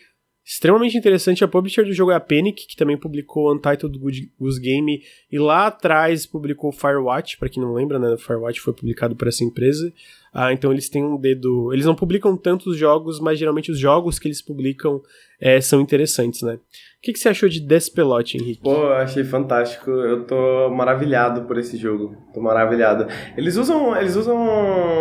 extremamente interessante. A publisher do jogo é a Panic, que também publicou Untitled Goose Game e lá atrás publicou Firewatch, para quem não lembra, né? Firewatch foi publicado por essa empresa. Ah, então eles têm um dedo. Eles não publicam tantos jogos, mas geralmente os jogos que eles publicam é, são interessantes, né? O que, que você achou de Despelote, Henrique? Pô, eu achei fantástico. Eu tô maravilhado por esse jogo. Tô maravilhado. Eles usam. Eles usam.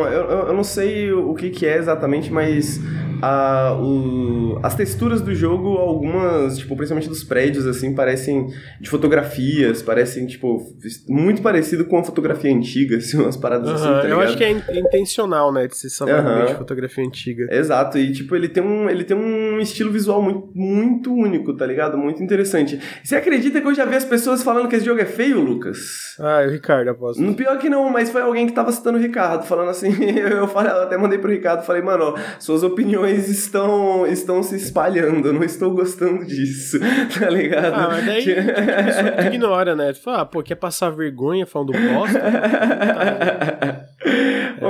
Eu, eu, não sei o que, que é exatamente, mas a, o, as texturas do jogo, algumas, tipo, principalmente dos prédios, assim, parecem de fotografias, parecem, tipo, muito parecido com a fotografia antiga, assim, umas paradas assim, tá Eu acho que é intencional, né, de ser uhum. de fotografia antiga. Exato, e, tipo, ele tem um, ele tem um estilo visual muito, muito único, tá ligado? Muito interessante. Você acredita que eu já vi as pessoas falando que esse jogo é feio, Lucas? Ah, é o Ricardo, aposto. No pior que não, mas foi alguém que tava citando o Ricardo, falando assim, eu, falei, eu até mandei pro Ricardo, falei, mano, suas opiniões estão, estão se espalhando, eu não estou gostando disso, tá ligado? Ah, mas daí tu ignora, né? Tu fala, ah, pô, quer passar vergonha falando bosta? tá,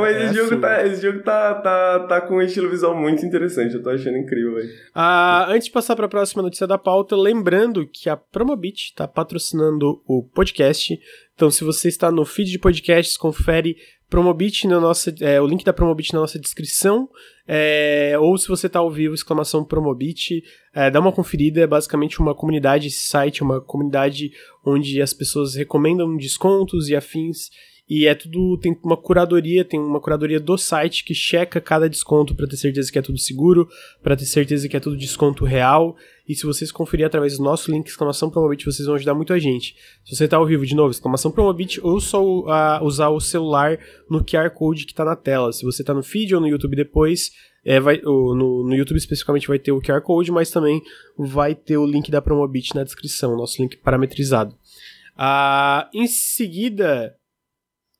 mas é esse, jogo, assim. tá, esse jogo tá, tá, tá com um estilo visual muito interessante, eu tô achando incrível, velho. Ah, antes de passar pra próxima notícia da pauta, lembrando que a Promobit tá patrocinando o podcast, então se você está no feed de podcasts, confere Promobit na nossa, é, o link da Promobit na nossa descrição, é, ou se você está ao vivo, exclamação Promobit, é, dá uma conferida, é basicamente uma comunidade, esse site é uma comunidade onde as pessoas recomendam descontos e afins, e é tudo, tem uma curadoria, tem uma curadoria do site que checa cada desconto para ter certeza que é tudo seguro, para ter certeza que é tudo desconto real. E se vocês conferir através do nosso link exclamação Promobit, vocês vão ajudar muito a gente. Se você está ao vivo de novo, exclamação Promobit, ou só uh, usar o celular no QR Code que está na tela. Se você está no feed ou no YouTube depois, é, vai, no, no YouTube especificamente vai ter o QR Code, mas também vai ter o link da Promobit na descrição, nosso link parametrizado. Ah, em seguida.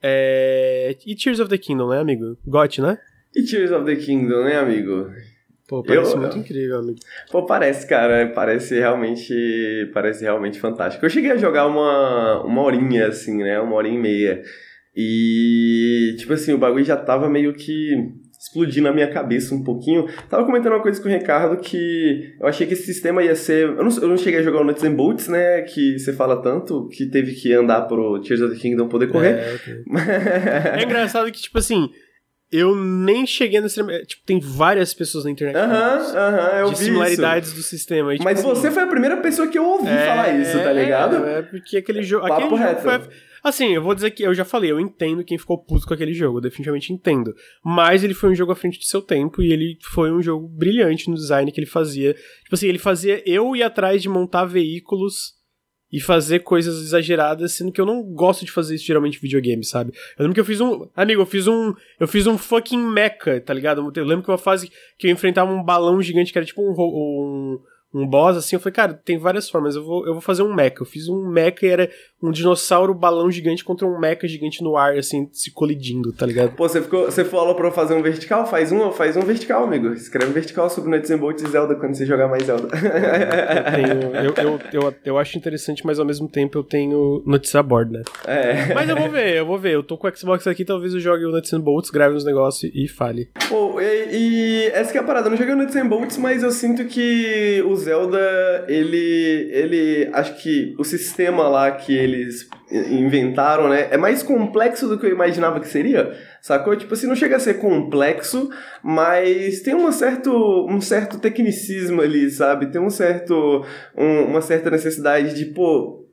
É... E Tears of the Kingdom, né, amigo? Got, né? E Tears of the Kingdom, né, amigo? Pô, parece eu, muito incrível, amigo. Pô, parece, cara. Parece realmente. Parece realmente fantástico. Eu cheguei a jogar uma, uma horinha, assim, né? Uma hora e meia. E, tipo assim, o bagulho já tava meio que explodir na minha cabeça um pouquinho. Tava comentando uma coisa com o Ricardo que eu achei que esse sistema ia ser. Eu não, eu não cheguei a jogar o Nuts and Bolts, né? Que você fala tanto, que teve que andar pro Tears of the Kingdom poder correr. É, okay. é engraçado que, tipo assim. Eu nem cheguei nesse. Tipo, tem várias pessoas na internet. Aham, uh aham, -huh, uh -huh, eu De similariades do sistema. E, tipo, Mas assim, você foi a primeira pessoa que eu ouvi é, falar isso, tá ligado? É, é porque aquele jogo. Papo aquele reto. jogo foi Assim, eu vou dizer que eu já falei, eu entendo quem ficou puto com aquele jogo, eu definitivamente entendo. Mas ele foi um jogo à frente do seu tempo e ele foi um jogo brilhante no design que ele fazia. Tipo assim, ele fazia eu ir atrás de montar veículos e fazer coisas exageradas, sendo que eu não gosto de fazer isso geralmente em videogame, sabe? Eu lembro que eu fiz um. Amigo, eu fiz um. Eu fiz um fucking mecha, tá ligado? Eu lembro que uma fase que eu enfrentava um balão gigante que era tipo um, um um boss, assim, eu falei, cara, tem várias formas, eu vou, eu vou fazer um mecha. Eu fiz um mecha e era um dinossauro balão gigante contra um mecha gigante no ar, assim, se colidindo, tá ligado? Pô, você, ficou, você falou pra eu fazer um vertical? Faz um, faz um vertical, amigo. Escreve vertical sobre Nuts and Bolts e Zelda quando você jogar mais Zelda. eu, tenho, eu, eu, eu, eu, acho interessante, mas ao mesmo tempo eu tenho notícia a bordo, né? É. Mas eu vou ver, eu vou ver. Eu tô com o Xbox aqui, talvez eu jogue o Nuts and Bolts, grave uns negócios e fale. Pô, e, e essa que é a parada. Eu não joguei o Nuts and Bolts, mas eu sinto que o Zelda ele, ele, acho que o sistema lá que eles inventaram, né, é mais complexo do que eu imaginava que seria, sacou? Tipo assim, não chega a ser complexo, mas tem uma certo, um certo tecnicismo ali, sabe? Tem um certo, um, uma certa necessidade de, pô,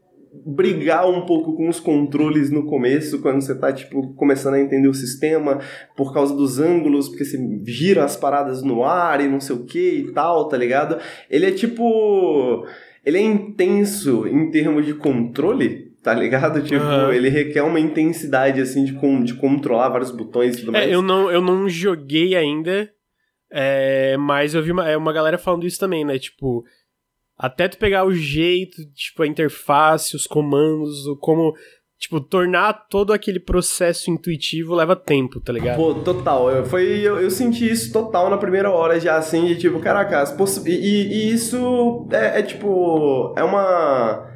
brigar um pouco com os controles no começo, quando você tá, tipo, começando a entender o sistema, por causa dos ângulos, porque você gira as paradas no ar e não sei o que e tal, tá ligado? Ele é tipo. Ele é intenso em termos de controle, tá ligado? Tipo, uhum. ele requer uma intensidade, assim, de, de controlar vários botões e tudo é, mais. Eu não, eu não joguei ainda, é, mas eu vi uma, é, uma galera falando isso também, né? Tipo, até tu pegar o jeito, tipo, a interface, os comandos, o como Tipo, tornar todo aquele processo intuitivo leva tempo, tá ligado? Pô, total. Eu, foi, eu, eu senti isso total na primeira hora já, assim, de tipo, caraca, e, e, e, isso é, é, tipo. É uma.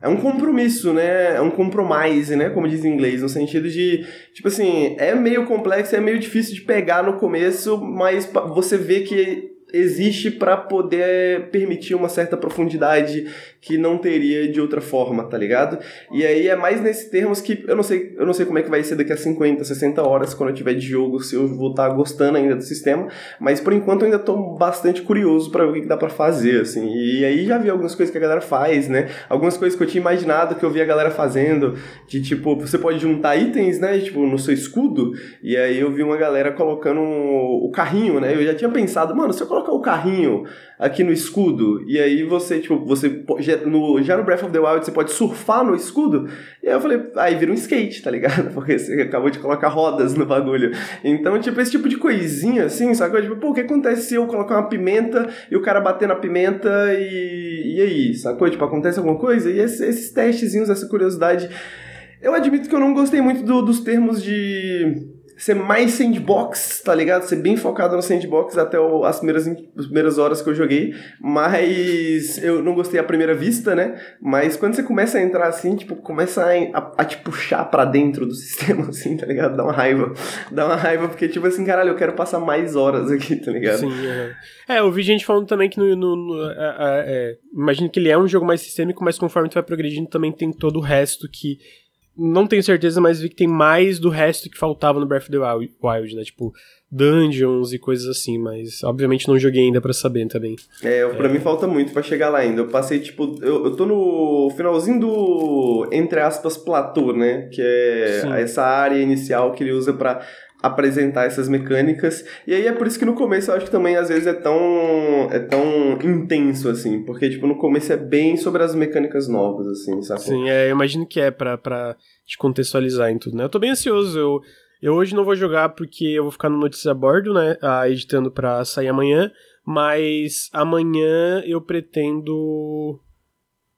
É um compromisso, né? É um compromise, né? Como diz em inglês, no sentido de, tipo assim, é meio complexo, é meio difícil de pegar no começo, mas você vê que existe para poder permitir uma certa profundidade que não teria de outra forma, tá ligado? E aí é mais nesses termos que eu não sei, eu não sei como é que vai ser daqui a 50, 60 horas quando eu tiver de jogo, se eu vou estar tá gostando ainda do sistema, mas por enquanto eu ainda tô bastante curioso para ver o que dá para fazer, assim. E aí já vi algumas coisas que a galera faz, né? Algumas coisas que eu tinha imaginado que eu vi a galera fazendo, de tipo, você pode juntar itens, né, tipo, no seu escudo, e aí eu vi uma galera colocando o carrinho, né? Eu já tinha pensado, mano, se eu colocar o carrinho aqui no escudo, e aí você, tipo, você no, já no Breath of the Wild você pode surfar no escudo, e aí eu falei, aí vira um skate, tá ligado? Porque você acabou de colocar rodas no bagulho. Então, tipo, esse tipo de coisinha, assim, sabe? Tipo, pô, o que acontece se eu colocar uma pimenta e o cara bater na pimenta e, e aí, sacou? Tipo, acontece alguma coisa? E esses, esses testezinhos, essa curiosidade... Eu admito que eu não gostei muito do, dos termos de ser mais sandbox, tá ligado? Ser bem focado no sandbox até o, as, primeiras, as primeiras horas que eu joguei. Mas eu não gostei à primeira vista, né? Mas quando você começa a entrar assim, tipo, começa a, a, a te puxar para dentro do sistema, assim, tá ligado? Dá uma raiva. Dá uma raiva porque, tipo assim, caralho, eu quero passar mais horas aqui, tá ligado? Sim, é. É, eu vi gente falando também que no. no, no é, é, é imagino que ele é um jogo mais sistêmico, mas conforme tu vai progredindo, também tem todo o resto que não tenho certeza, mas vi que tem mais do resto que faltava no Breath of the Wild, né? Tipo, dungeons e coisas assim, mas obviamente não joguei ainda para saber também. É, pra é. mim falta muito para chegar lá ainda. Eu passei, tipo, eu, eu tô no finalzinho do, entre aspas, platô, né? Que é Sim. essa área inicial que ele usa para apresentar essas mecânicas. E aí é por isso que no começo eu acho que também às vezes é tão é tão intenso assim, porque tipo no começo é bem sobre as mecânicas novas assim, sabe? Sim, é, eu imagino que é para para te contextualizar em tudo, né? Eu tô bem ansioso, eu eu hoje não vou jogar porque eu vou ficar no notícia a bordo, né, ah, editando para sair amanhã, mas amanhã eu pretendo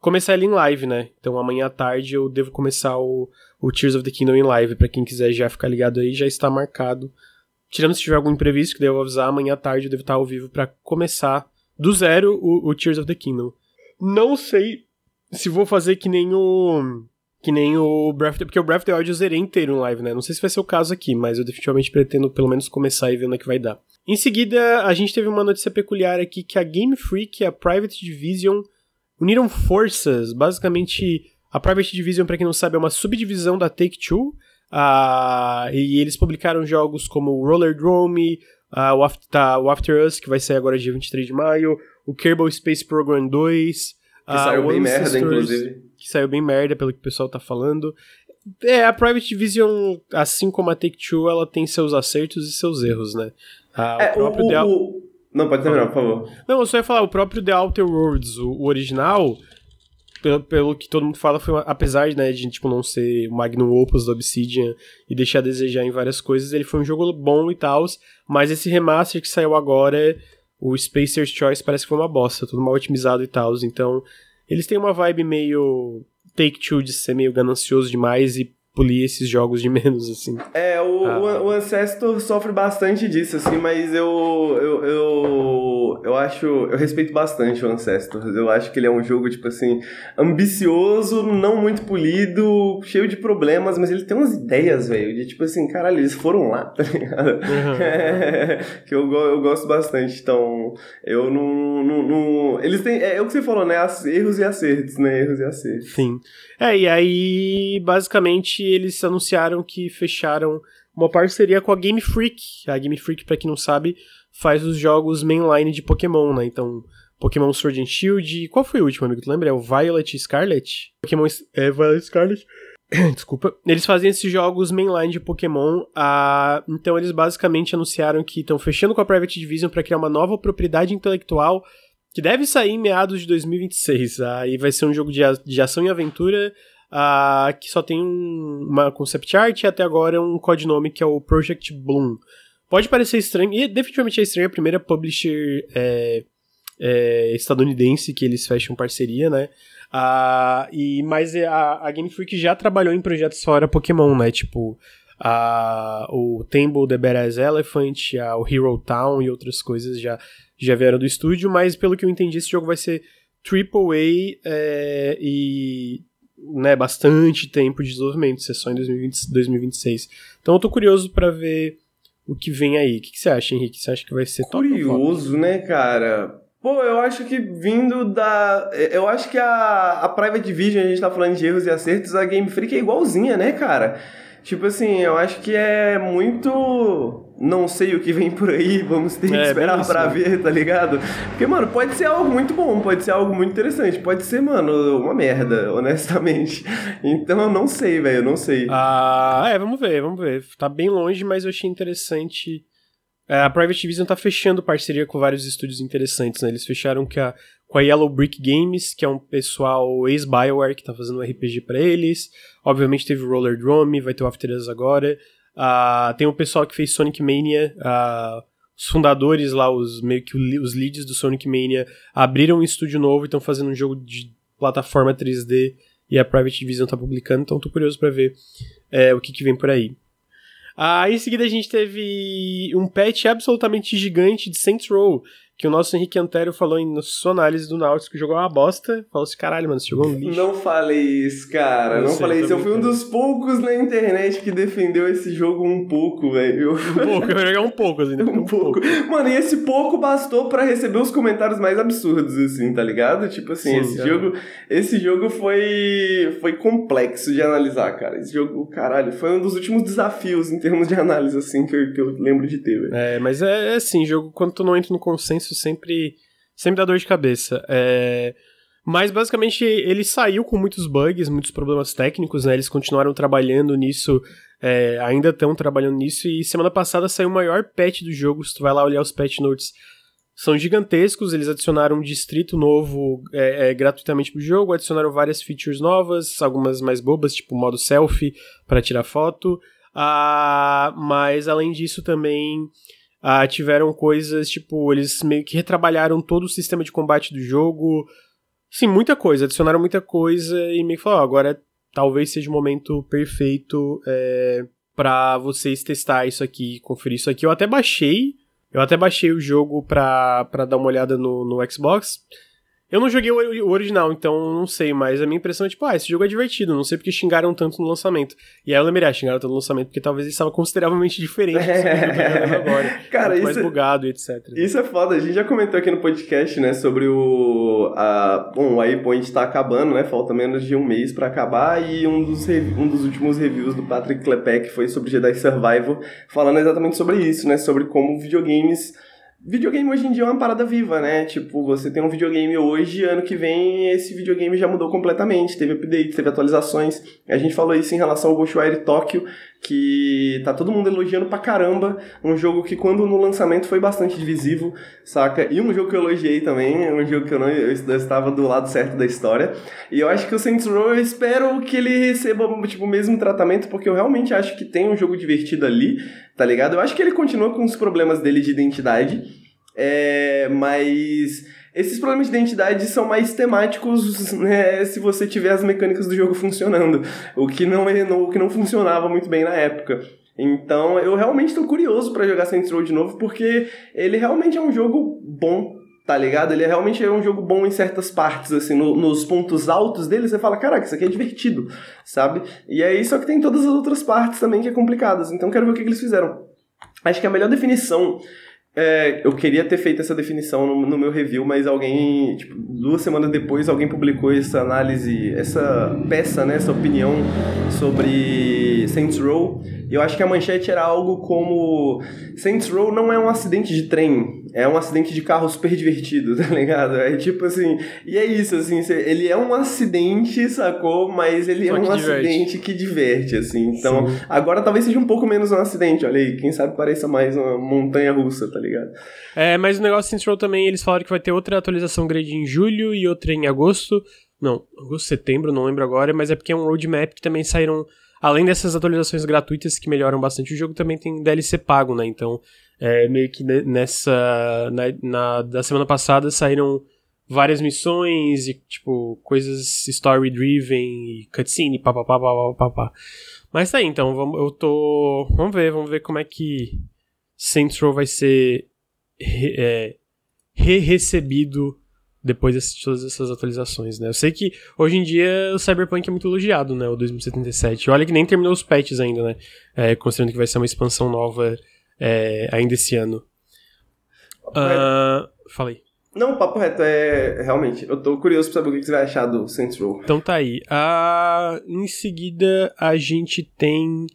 começar ele em live, né? Então amanhã à tarde eu devo começar o, o Tears of the Kingdom em live. para quem quiser já ficar ligado aí, já está marcado. Tirando se tiver algum imprevisto, que daí eu vou avisar, amanhã à tarde eu devo estar ao vivo para começar do zero o, o Tears of the Kingdom. Não sei se vou fazer que nem o. Que nem o Breath of the, Porque o Breath of the Wild eu zerei inteiro em live, né? Não sei se vai ser o caso aqui, mas eu definitivamente pretendo pelo menos começar e ver onde é que vai dar. Em seguida, a gente teve uma notícia peculiar aqui que a Game Freak e a Private Division uniram forças. Basicamente, a Private Division, para quem não sabe, é uma subdivisão da Take-Two. Uh, e eles publicaram jogos como Roller Drome, uh, o, After, tá, o After Us, que vai sair agora dia 23 de maio, o Kerbal Space Program 2, que uh, saiu bem merda, inclusive. Que saiu bem merda, pelo que o pessoal tá falando. É, a Private Division, assim como a Take-Two, ela tem seus acertos e seus erros, né? Ah, é, o próprio o, The... o... Não, pode terminar, por favor. Não, eu só ia falar, o próprio The Outer Worlds, o, o original, pelo, pelo que todo mundo fala, foi uma, apesar né, de tipo, não ser o Magnum Opus do Obsidian e deixar a desejar em várias coisas, ele foi um jogo bom e tal, mas esse remaster que saiu agora o Spacer's Choice parece que foi uma bosta, tudo mal otimizado e tal. Então, eles têm uma vibe meio Take-Two de ser meio ganancioso demais e polir esses jogos de menos, assim. É, o, ah. o, Ancestor sofre bastante disso, assim, mas eu, eu, eu, eu acho, eu respeito bastante o Ancestor. Eu acho que ele é um jogo, tipo assim, ambicioso, não muito polido, cheio de problemas, mas ele tem umas ideias, velho, de tipo assim, caralho, eles foram lá, tá ligado? Uhum. É, que eu, eu gosto bastante, então, eu não, não, não... Eles têm, é, é o que você falou, né, erros e acertos, né, erros e acertos. Sim. É, e aí, basicamente, eles anunciaram que fecharam uma parceria com a Game Freak. A Game Freak, para quem não sabe, faz os jogos mainline de Pokémon, né? Então, Pokémon Sword and Shield. Qual foi o último, amigo? Tu lembra? É o Violet Scarlet? Pokémon. É, Violet Scarlet. Desculpa. Eles fazem esses jogos mainline de Pokémon. Ah, então, eles basicamente anunciaram que estão fechando com a Private Division para criar uma nova propriedade intelectual que deve sair em meados de 2026. Aí vai ser um jogo de, de ação e aventura uh, que só tem um, uma concept art e até agora um codinome que é o Project Bloom. Pode parecer estranho, e definitivamente é estranho, a primeira publisher é, é, estadunidense que eles fecham parceria, né? Uh, e, mas a, a Game Freak já trabalhou em projetos fora Pokémon, né? Tipo, a, o Temple The Badass Elephant, a, o Hero Town e outras coisas já, já vieram do estúdio, mas pelo que eu entendi, esse jogo vai ser AAA é, e né, bastante tempo de desenvolvimento, isso é em 2020, 2026. Então eu tô curioso para ver o que vem aí. O que, que, você acha, Henrique? Você acha que vai ser Curioso, né, cara? Pô, eu acho que vindo da. Eu acho que a, a Private Division, a gente tá falando de erros e acertos, a Game Freak é igualzinha, né, cara? Tipo assim, eu acho que é muito. Não sei o que vem por aí, vamos ter que é, esperar pra ver, tá ligado? Porque, mano, pode ser algo muito bom, pode ser algo muito interessante, pode ser, mano, uma merda, honestamente. Então eu não sei, velho, eu não sei. Ah, é, vamos ver, vamos ver. Tá bem longe, mas eu achei interessante. É, a Private Division tá fechando parceria com vários estúdios interessantes, né? Eles fecharam com a, com a Yellow Brick Games, que é um pessoal ex-Bioware que tá fazendo um RPG para eles. Obviamente teve o Roller Drome, vai ter o After Us agora. Uh, tem o pessoal que fez Sonic Mania, uh, os fundadores lá, os meio que os leads do Sonic Mania, abriram um estúdio novo e estão fazendo um jogo de plataforma 3D e a Private Division tá publicando, então tô curioso para ver é, o que, que vem por aí. Ah, em seguida a gente teve um patch absolutamente gigante de Saints Row, que o nosso Henrique Antero falou em sua análise do Náutico que jogou uma bosta. Falou assim, caralho, mano, você jogou um lixo. Não falei isso, cara. Não, não sei, falei isso. Eu fui um dos poucos na internet que defendeu esse jogo um pouco, velho. Um pouco, eu joguei um pouco, assim. Um, um pouco. pouco. Mano, e esse pouco bastou para receber os comentários mais absurdos, assim, tá ligado? Tipo assim, Sim, esse cara. jogo. Esse jogo foi. Foi complexo de analisar, cara. Esse jogo, caralho, foi um dos últimos desafios em termos de análise, assim, que eu, que eu lembro de ter, velho. É, mas é, é assim, jogo, quando tu não entra no consenso isso sempre, sempre dá dor de cabeça. É... Mas basicamente ele saiu com muitos bugs, muitos problemas técnicos, né? Eles continuaram trabalhando nisso, é, ainda estão trabalhando nisso, e semana passada saiu o maior patch do jogo. Se tu vai lá olhar os patch notes, são gigantescos. Eles adicionaram um distrito novo é, é, gratuitamente pro jogo, adicionaram várias features novas, algumas mais bobas, tipo modo selfie para tirar foto. Ah, mas além disso também ah, tiveram coisas, tipo, eles meio que retrabalharam todo o sistema de combate do jogo. Sim, muita coisa. Adicionaram muita coisa e me falaram, agora talvez seja o momento perfeito é, para vocês testar isso aqui, conferir isso aqui. Eu até baixei, eu até baixei o jogo pra, pra dar uma olhada no, no Xbox. Eu não joguei o, original, então não sei, mas a minha impressão é tipo, ah, esse jogo é divertido, não sei porque xingaram tanto no lançamento. E aí eu lembrei, ah, xingaram tanto no lançamento porque talvez ele estava consideravelmente diferente do que eu tô agora. Cara, isso, mais é- bugado e etc. Isso é foda, a gente já comentou aqui no podcast, né, sobre o... A, bom, o Waypoint tá acabando, né, falta menos de um mês pra acabar, e um dos, um dos últimos reviews do Patrick Klepek foi sobre Jedi Survival, falando exatamente sobre isso, né, sobre como videogames... Videogame hoje em dia é uma parada viva, né? Tipo, você tem um videogame hoje, ano que vem esse videogame já mudou completamente. Teve updates, teve atualizações. A gente falou isso em relação ao Ghostwire Tokyo, que tá todo mundo elogiando pra caramba. Um jogo que quando no lançamento foi bastante divisivo, saca? E um jogo que eu elogiei também, um jogo que eu não eu estava do lado certo da história. E eu acho que o Saints Row, eu espero que ele receba tipo, o mesmo tratamento, porque eu realmente acho que tem um jogo divertido ali, tá ligado? Eu acho que ele continua com os problemas dele de identidade, é, mas esses problemas de identidade são mais temáticos né, se você tiver as mecânicas do jogo funcionando, o que não, é, o que não funcionava muito bem na época. Então eu realmente estou curioso para jogar Saints Row de novo, porque ele realmente é um jogo bom, tá ligado? Ele é realmente é um jogo bom em certas partes, assim, no- nos pontos altos dele, você fala, caraca, isso aqui é divertido, sabe? E aí, só que tem todas as outras partes também que é complicadas, então quero ver o que, que eles fizeram. Acho que a melhor definição é, eu queria ter feito essa definição no, no meu review, mas alguém, tipo, duas semanas depois, alguém publicou essa análise, essa peça, né, essa opinião sobre Saints Row. E eu acho que a manchete era algo como: Saints Row não é um acidente de trem, é um acidente de carro super divertido, tá ligado? É tipo assim, e é isso, assim, ele é um acidente, sacou? Mas ele Só é um diverte. acidente que diverte, assim. Então, Sim. agora talvez seja um pouco menos um acidente, olha aí, quem sabe pareça mais uma montanha russa, tá ligado? É, mas o negócio Saints Row também, eles falaram que vai ter outra atualização grande em julho e outra em agosto. Não, agosto, setembro, não lembro agora, mas é porque é um roadmap que também saíram. Além dessas atualizações gratuitas que melhoram bastante o jogo, também tem DLC pago, né? Então, é meio que ne- nessa. Na, na- da semana passada saíram várias missões e, tipo, coisas story-driven e cutscene, papapá, papapá, papá. Mas tá aí, então, vamos, eu tô. Vamos ver, vamos ver como é que Saints Row vai ser re- é, re-recebido depois de todas essas atualizações, né? Eu sei que hoje em dia o Cyberpunk é muito elogiado, né? O 2077. Olha que nem terminou os patches ainda, né? É, considerando que vai ser uma expansão nova é, ainda esse ano. Ah, falei. Não, papo reto, é. Realmente, eu tô curioso pra saber o que você vai achar do Saints Row. Então tá aí. Ah, em seguida, a gente tem.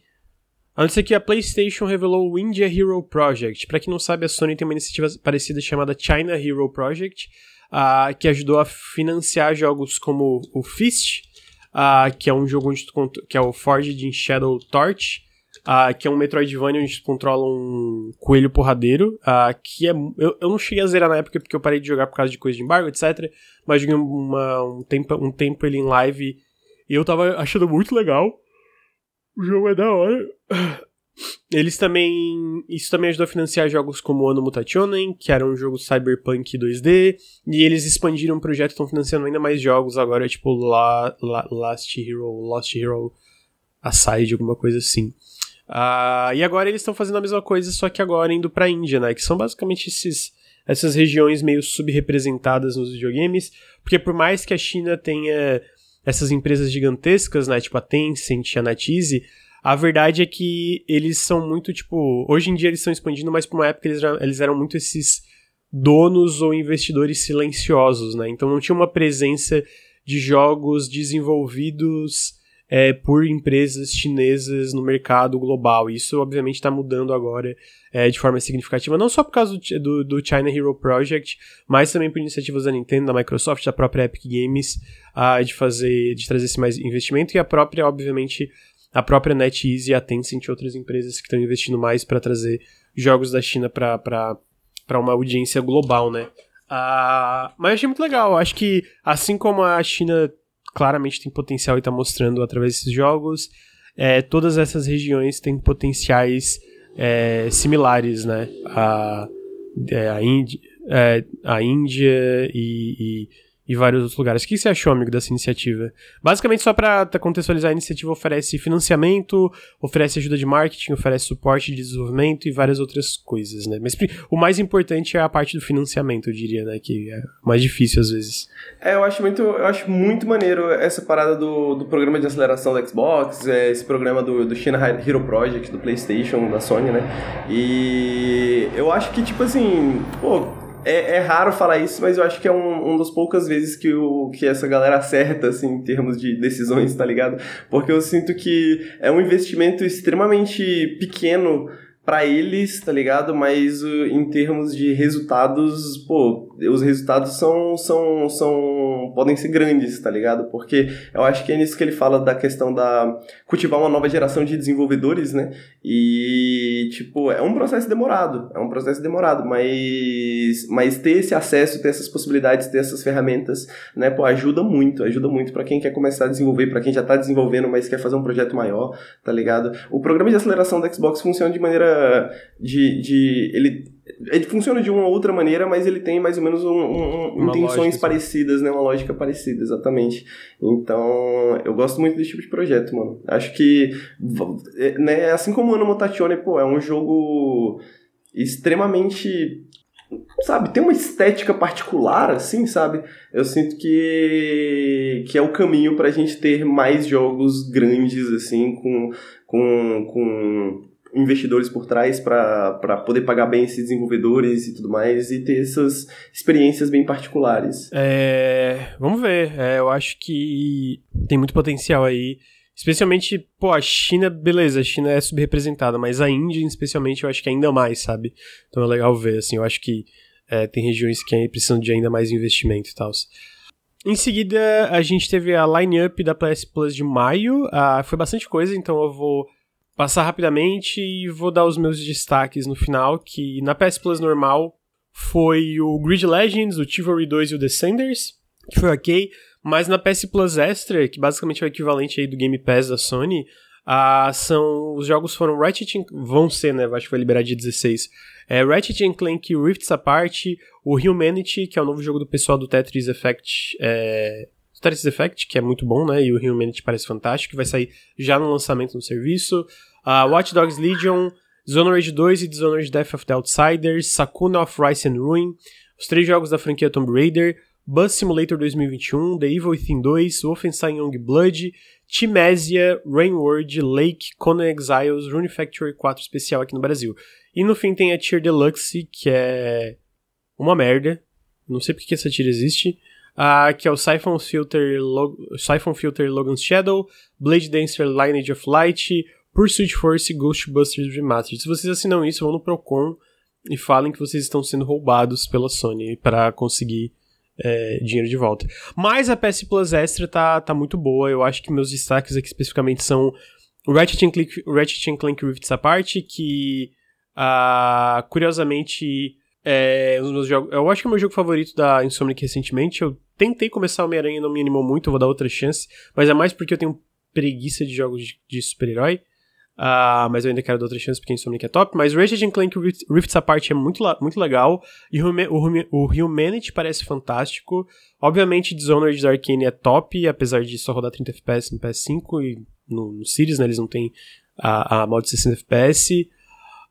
Antes aqui, a PlayStation revelou o India Hero Project. Pra quem não sabe, a Sony tem uma iniciativa parecida chamada China Hero Project, ah, que ajudou a financiar jogos como o Fist, ah, que é um jogo onde tu que é o Forged in Shadow Torch, ah, que é um Metroidvania onde tu controla um coelho porradeiro, que é... Eu, eu não cheguei a zerar na época porque eu parei de jogar por causa de coisa de embargo, etc. Mas joguei uma- um, tempo, um tempo ele em live e eu tava achando muito legal. O jogo é da hora. Eles também. Isso também ajudou a financiar jogos como Ano Mutationen, que era um jogo cyberpunk 2D. E eles expandiram o projeto, estão financiando ainda mais jogos agora, tipo La, La- Last Hero, Lost Hero Aside, alguma coisa assim. Ah, e agora eles estão fazendo a mesma coisa, só que agora indo pra Índia, né? Que são basicamente esses, essas regiões meio subrepresentadas nos videogames. Porque por mais que a China tenha essas empresas gigantescas, né? Tipo a Tencent, a NetEase, a verdade é que eles são muito, tipo... Hoje em dia eles estão expandindo, mas por uma época eles, eram- eles eram muito esses donos ou investidores silenciosos, né? Então não tinha uma presença de jogos desenvolvidos é, por empresas chinesas no mercado global. Isso, obviamente, está mudando agora é, de forma significativa, não só por causa do, do, China Hero Project, mas também por iniciativas da Nintendo, da Microsoft, da própria Epic Games, ah, de fazer, de trazer esse mais investimento e a própria, obviamente, a própria NetEase, a Tencent e outras empresas que estão investindo mais para trazer jogos da China para uma audiência global, né? Ah, mas eu achei muito legal. Acho que, assim como a China claramente tem potencial e está mostrando através desses jogos, é, todas essas regiões têm potenciais é, similares, né? A, é, a, Índia, é, a Índia e, e, e vários outros lugares. O que você achou, amigo, dessa iniciativa? Basicamente, só para contextualizar, a iniciativa oferece financiamento, oferece ajuda de marketing, oferece suporte de desenvolvimento e várias outras coisas, né? Mas o mais importante é a parte do financiamento, eu diria, né? Que é mais difícil às vezes. É, eu acho muito, eu acho muito maneiro essa parada do, do programa de aceleração do Xbox, é, esse programa do, do China Hero Project, do PlayStation, da Sony, né? E eu acho que, tipo assim, pô é, é, raro falar isso, mas eu acho que é um, um dos poucas vezes que, o, que essa galera acerta, assim, em termos de decisões, tá ligado? Porque eu sinto que é um investimento extremamente pequeno para eles, tá ligado? Mas uh, em termos de resultados, pô, os resultados são, são, são podem ser grandes, tá ligado? Porque eu acho que é nisso que ele fala da questão da cultivar uma nova geração de desenvolvedores, né? E tipo, é um processo demorado, é um processo demorado, mas mas ter esse acesso, ter essas possibilidades, ter essas ferramentas, né, pô, ajuda muito, ajuda muito para quem quer começar a desenvolver, para quem já tá desenvolvendo, mas quer fazer um projeto maior, tá ligado? O programa de aceleração da Xbox funciona de maneira de, de ele ele funciona de uma outra maneira, mas ele tem mais ou menos um, um, intenções lógica, parecidas, né? Uma lógica parecida, exatamente. Então, eu gosto muito desse tipo de projeto, mano. Acho que, né, assim como o Ano Mutazione, pô, é um jogo extremamente sabe, tem uma estética particular, assim, sabe? Eu sinto que, que é o caminho pra gente ter mais jogos grandes, assim, com, com, com investidores por trás para poder pagar bem esses desenvolvedores e tudo mais e ter essas experiências bem particulares. É, vamos ver. É, eu acho que tem muito potencial aí. Especialmente, pô, a China, beleza, a China é subrepresentada, mas a Índia, especialmente, eu acho que ainda mais, sabe? Então é legal ver, assim, eu acho que é, tem regiões que precisam de ainda mais investimento e tal. Em seguida, a gente teve a line-up da PS Plus de maio. Ah, foi bastante coisa, então eu vou passar rapidamente e vou dar os meus destaques no final, que na PS Plus normal foi o Grid Legends, o Chivalry 2 e o Descenders, que foi ok, mas na PS Plus Extra, que basicamente é o equivalente aí do Game Pass da Sony, ah, são os jogos foram Ratchet vão ser, né, acho que vai liberar dia 16. É, Ratchet Clank Rifts Apart, o Humanity, que é o novo jogo do pessoal do Tetris Effect, é, Tetris Effect, que é muito bom, né? E o Humanity parece fantástico, que vai sair já no lançamento no serviço. Uh, Watch Dogs Legion, Dishonored 2 e Dishonored Death of the Outsiders, Sakuna of Rise and Ruin, os três jogos da franquia Tomb Raider, Bus Simulator 2021, The Evil Within 2, Wolfenstein Young Blood, Timesia, Rainward, Lake, Conan Exiles, Rune Factory 4 especial aqui no Brasil. E no fim tem a Tier Deluxe, que é uma merda. Não sei porque que essa tier existe uh, que é o Siphon Filter, Log Siphon Filter Logan's Shadow, Blade Dancer Lineage of Light, Pursuit Force e Ghostbusters Remastered. Se vocês assinam isso, vão no Procon e falem que vocês estão sendo roubados pela Sony para conseguir é, dinheiro de volta. Mas a PS Plus Extra tá, tá muito boa. Eu acho que meus destaques aqui especificamente são Ratchet Clank, Ratchet Clank Rifts Apart, que uh, curiosamente é meus jogos. Eu acho que é o meu jogo favorito da Insomniac recentemente. Eu tentei começar Homem-Aranha e não me animou muito, vou dar outra chance. Mas é mais porque eu tenho preguiça de jogos de, de super-herói. Uh, mas eu ainda quero dar outra chance porque Insomniac é top. Mas Ratchet Clank Rift, Rifts Apart é muito, muito legal. E o, o, o Humanity parece fantástico. Obviamente, Dishonored da Arcane é top, apesar de só rodar 30 FPS no PS5 e no, no Series, né? Eles não têm a, a mod 60 FPS.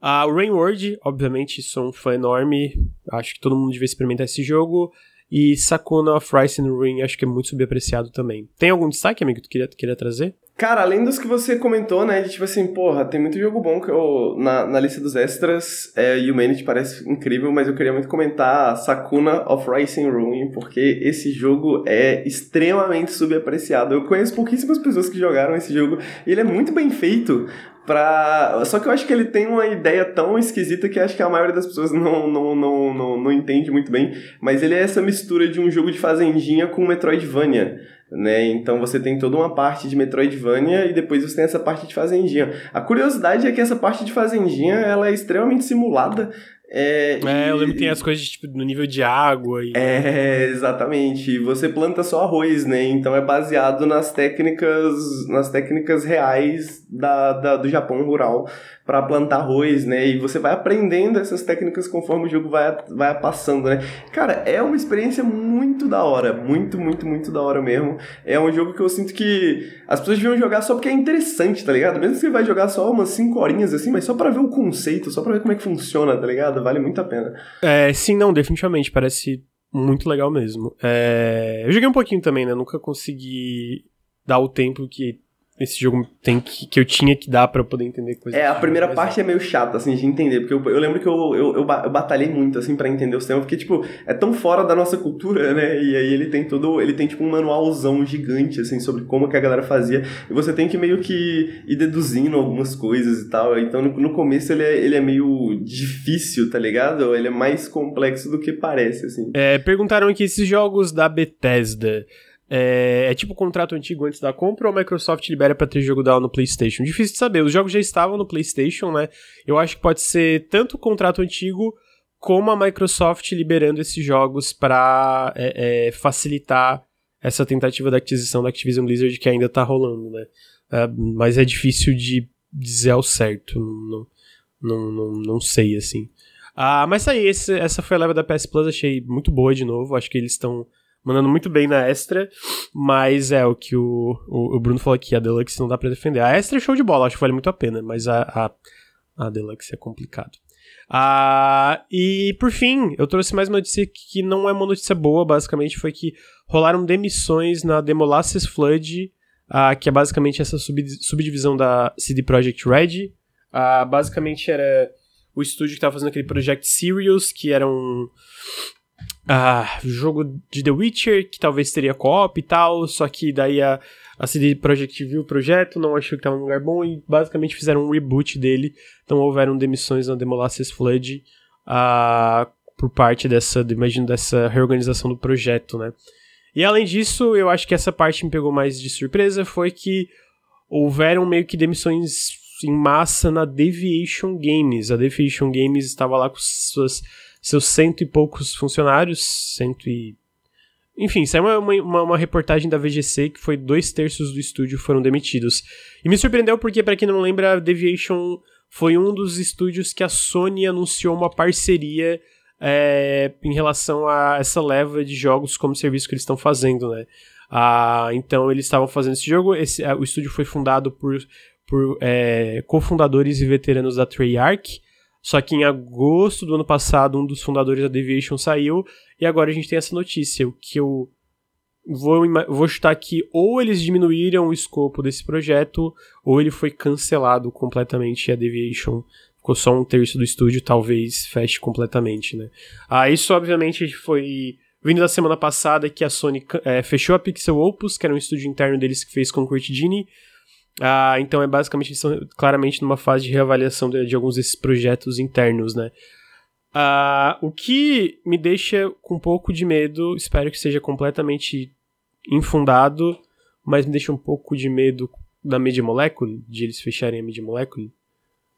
Uh, o Rainward, obviamente, sou um fã enorme. Acho que todo mundo devia experimentar esse jogo. E Sakuna of Rice and Ruin, acho que é muito subapreciado também. Tem algum destaque, amigo, que tu queria, queria trazer? Cara, além dos que você comentou, né, de tipo assim, porra, tem muito jogo bom que eu, na, na lista dos extras, é, Humanity parece incrível, mas eu queria muito comentar Sakuna of Rice and Ruin, porque esse jogo é extremamente subapreciado. Eu conheço pouquíssimas pessoas que jogaram esse jogo, e ele é muito bem feito, pra. Só que eu acho que ele tem uma ideia tão esquisita que acho que a maioria das pessoas não, não, não, não, não entende muito bem. Mas ele é essa mistura de um jogo de fazendinha com Metroidvania. Né? Então você tem toda uma parte de Metroidvania e depois você tem essa parte de fazendinha. A curiosidade é que essa parte de fazendinha ela é extremamente simulada É, é, eu lembro que tem as coisas tipo, no nível de água. E... É, exatamente. Você planta só arroz, né? Então é baseado nas técnicas, nas técnicas reais da, da do Japão rural para plantar arroz, né? E você vai aprendendo essas técnicas conforme o jogo vai, vai passando, né? Cara, é uma experiência muito da hora, muito, muito, muito da hora mesmo. É um jogo que eu sinto que as pessoas deviam jogar só porque é interessante, tá ligado? Mesmo que você vai jogar só umas 5 horinhas assim, mas só para ver o conceito, só para ver como é que funciona, tá ligado? Vale muito a pena. É, sim, não, definitivamente, parece muito legal mesmo. É... Eu joguei um pouquinho também, né? Nunca consegui dar o tempo que esse jogo tem que, que eu tinha que dar para poder entender coisas. É, a primeira parte é meio chata, assim, de entender, porque eu, eu lembro que eu, eu, eu, batalhei muito, assim, para entender os temas, porque, tipo, é tão fora da nossa cultura, né, e aí ele tem todo, ele tem, tipo, um manualzão gigante, assim, sobre como que a galera fazia, e você tem que meio que ir deduzindo algumas coisas e tal, então no, no começo ele é, ele é meio difícil, tá ligado? Ele é mais complexo do que parece, assim. É, perguntaram aqui, esses jogos da Bethesda... É, é, tipo contrato antigo antes da compra ou a Microsoft libera para ter jogo dela no PlayStation? Difícil de saber. Os jogos já estavam no PlayStation, né? Eu acho que pode ser tanto o contrato antigo como a Microsoft liberando esses jogos para é, é, facilitar essa tentativa da aquisição da Activision Blizzard que ainda tá rolando, né? É, mas é difícil de dizer ao certo. Não, não, não, não sei, assim. Ah, mas aí, esse, essa foi a leva da PS Plus, achei muito boa de novo. Acho que eles estão mandando muito bem na Extra, mas é o que o, o, o, Bruno falou aqui, a Deluxe não dá pra defender. A Extra é show de bola, acho que vale muito a pena, mas a, a, a Deluxe é complicado. Ah, e por fim, eu trouxe mais uma notícia que não é uma notícia boa, basicamente foi que rolaram demissões na Demolasses Flood, ah, que é basicamente essa sub, subdivisão da CD Projekt Red. Ah, basicamente era o estúdio que estava fazendo aquele Project Sirius, que era um, ah, jogo de The Witcher, que talvez teria co-op e tal, só que daí a, a CD Projekt viu o projeto, não achou que estava num lugar bom e basicamente fizeram um reboot dele, então houveram demissões na Demolasses Flood ah, por parte dessa, imagino, dessa reorganização do projeto, né. E além disso, eu acho que essa parte me pegou mais de surpresa, foi que houveram meio que demissões em massa na Deviation Games. A Deviation Games estava lá com suas seus cento e poucos funcionários, cento e... Enfim, saiu uma, uma, uma, reportagem da VGC que foi dois terços do estúdio foram demitidos. E me surpreendeu porque, para quem não lembra, Deviation foi um dos estúdios que a Sony anunciou uma parceria é, em relação a essa leva de jogos como serviço que eles estão fazendo, né? Ah, então eles estavam fazendo esse jogo. Esse, o estúdio foi fundado por, por é, cofundadores e veteranos da Treyarch. Só que em agosto do ano passado, um dos fundadores da Deviation saiu, e agora a gente tem essa notícia, o que eu vou, vou chutar aqui, ou eles diminuíram o escopo desse projeto, ou ele foi cancelado completamente e a Deviation ficou só um terço do estúdio, talvez feche completamente, né? Ah, isso obviamente foi vindo da semana passada que a Sony é, fechou a Pixel Opus, que era um estúdio interno deles que fez Concrete Genie, ah, então é basicamente eles estão claramente numa fase de reavaliação de, de alguns desses projetos internos, né? Ah, o que me deixa com um pouco de medo, espero que seja completamente infundado, mas me deixa um pouco de medo da Media Molecule, de eles fecharem a Media Molecule,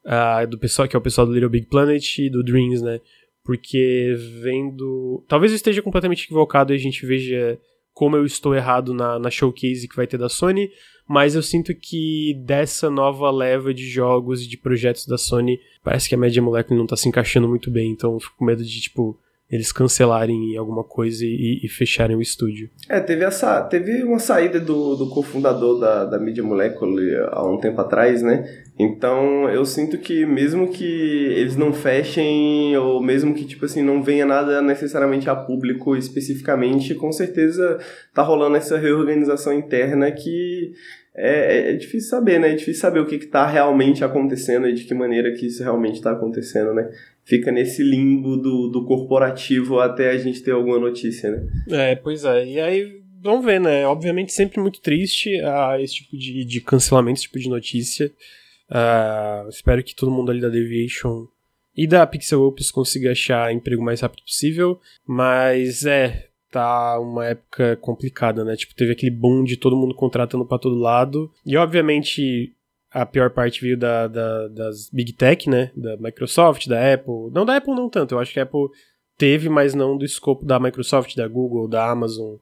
ah, do pessoal que é o pessoal do Little Big Planet e do Dreams, né? Porque vendo. Talvez eu esteja completamente equivocado e a gente veja como eu estou errado na, na showcase que vai ter da Sony, mas eu sinto que dessa nova leva de jogos e de projetos da Sony, parece que a Media Molecule não tá se encaixando muito bem, então eu fico com medo de, tipo, eles cancelarem alguma coisa e, e, fecharem o estúdio. É, teve essa. Teve uma saída do, do cofundador da, da Media Molecule há um tempo atrás, né? Então eu sinto que mesmo que eles não fechem, ou mesmo que, tipo assim, não venha nada necessariamente a público especificamente, com certeza tá rolando essa reorganização interna que é, é, difícil saber, né? É difícil saber o que está realmente acontecendo e de que maneira que isso realmente está acontecendo, né? Fica nesse limbo do, do corporativo até a gente ter alguma notícia, né? É, pois é. E aí, vamos ver, né? Obviamente sempre muito triste uh, esse tipo de, de cancelamento, esse tipo de notícia. Uh, espero que todo mundo ali da Deviation e da Pixel Opus consiga achar emprego o mais rápido possível. Mas é, tá uma época complicada, né? Tipo, teve aquele boom de todo mundo contratando para todo lado. E obviamente a pior parte veio da, da, das Big Tech, né? Da Microsoft, da Apple. Não da Apple não tanto, eu acho que a Apple teve, mas não do escopo da Microsoft, da Google, da Amazon,